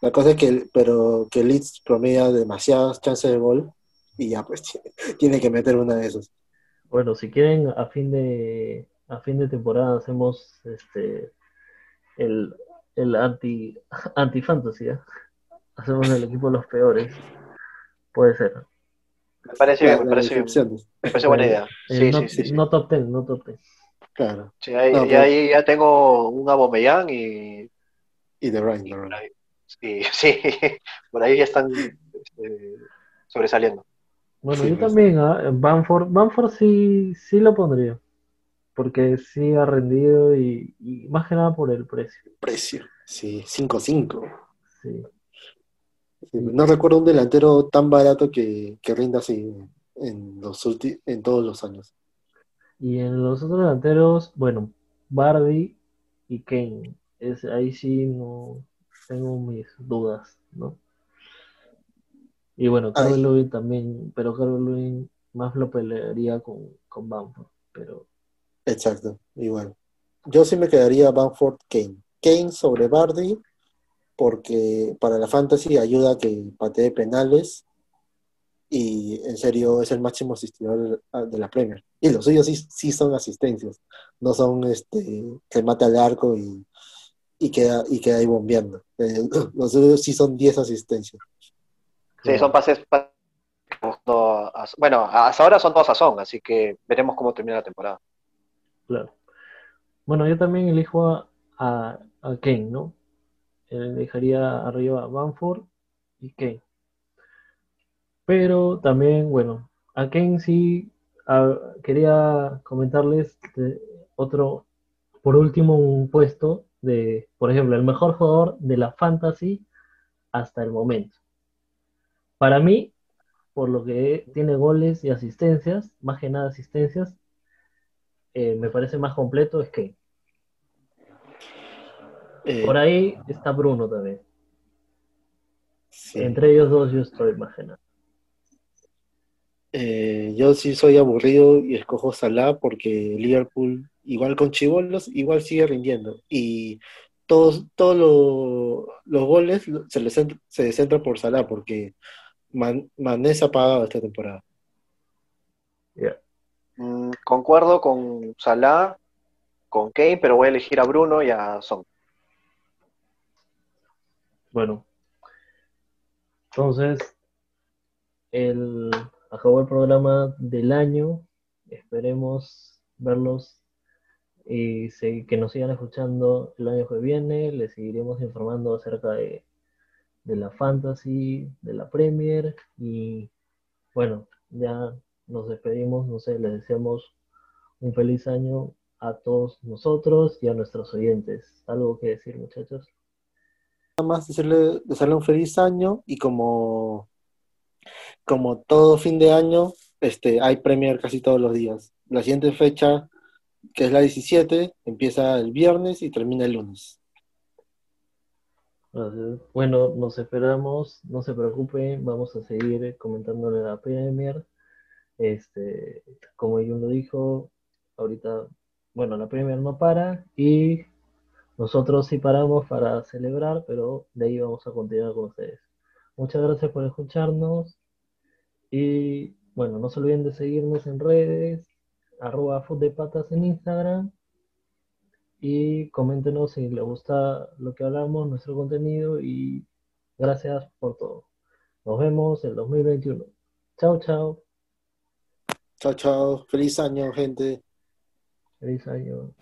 La cosa es que, pero que Leeds promedia demasiadas chances de gol y ya, pues, tiene, (laughs) tiene que meter una de esas. Bueno, si quieren, a fin de, a fin de temporada hacemos este el, el anti, (laughs) anti fantasy, ¿eh? Hacemos el equipo de los peores. Puede ser. Me parece bien, me parece bien. decepciones, Me parece buena idea. (laughs) Eh, Sí, no, sí, sí, sí. no top 10, no top 10. claro. Sí, ahí, No, y pues- ahí ya tengo un Aubameyang y, Y de Ryan. ahí, sí, (laughs) sí, por ahí ya están este, sobresaliendo. Bueno, Sí, yo pues. también, ¿ah? Bamford, Bamford sí, sí lo pondría. Porque sí ha rendido y, y más que nada por el precio. Precio, sí, 5-5. Sí. No recuerdo un delantero tan barato que, que rinda así en, los ulti- en todos los años. Y en los otros delanteros, bueno, Bardi y Kane. Es, ahí sí no tengo mis dudas, ¿no? Y bueno. Calvert Lewin también, pero Calvert Lewin más lo pelearía con, con Bamford. Pero Exacto, igual. Yo sí me quedaría Bamford Kane. Kane sobre Bardi, porque para la fantasy ayuda a que patee penales y en serio es el máximo asistidor de- la Premier. Y los suyos sí, sí son asistencias, no son este que mata al arco y, y queda, y queda ahí bombeando. Eh, (clears throat) los suyos sí son 10 asistencias. Sí, son pases. pa- no, as- bueno, hasta ahora son todos a son, así que veremos cómo termina la temporada. Claro. Bueno, yo también elijo a, a, a Kane, ¿no? Eh, Dejaría arriba a Bamford y Kane. Pero también, bueno, a Kane sí quería comentarles otro, por último, un puesto de, por ejemplo, el mejor jugador de la Fantasy hasta el momento. Para mí, por lo que tiene goles y asistencias, más que nada asistencias, eh, me parece más completo es Kane. Eh, Por ahí está Bruno también. sí. Entre ellos dos yo estoy nada. Eh, yo sí soy aburrido y escojo Salah porque Liverpool, igual con Chibolos, igual sigue rindiendo. Y todos, todos lo- los goles se, les se centran por Salah porque Man- Mané se ha pagado esta temporada. Ya. Mm, concuerdo con Salah, con Kane, pero voy a elegir a Bruno y a Son. Bueno. Entonces, el, acabó el programa del año. Esperemos verlos y que nos sigan escuchando el año que viene. Les seguiremos informando acerca de, de la Fantasy, de la Premier. Y bueno, ya nos despedimos. No sé, les deseamos un feliz año a todos nosotros y a nuestros oyentes. ¿Algo que decir, muchachos? Nada más decirle, desearle un feliz año y como, como todo fin de año, este, hay Premier casi todos los días. La siguiente fecha, que es la 17, empieza el viernes y termina el lunes. Bueno, nos esperamos, no se preocupen, vamos a seguir comentándole la Premier. Este, como yo lo dijo, ahorita, bueno, la Premier no para y nosotros sí paramos para celebrar, pero de ahí vamos a continuar con ustedes. Muchas gracias por escucharnos y bueno, no se olviden de seguirnos en redes, arroba patas en Instagram y coméntenos si les gusta lo que hablamos, nuestro contenido y gracias por todo. Nos vemos en 2021. Chao, chao. Chao, chao. Feliz año, gente. Feliz año.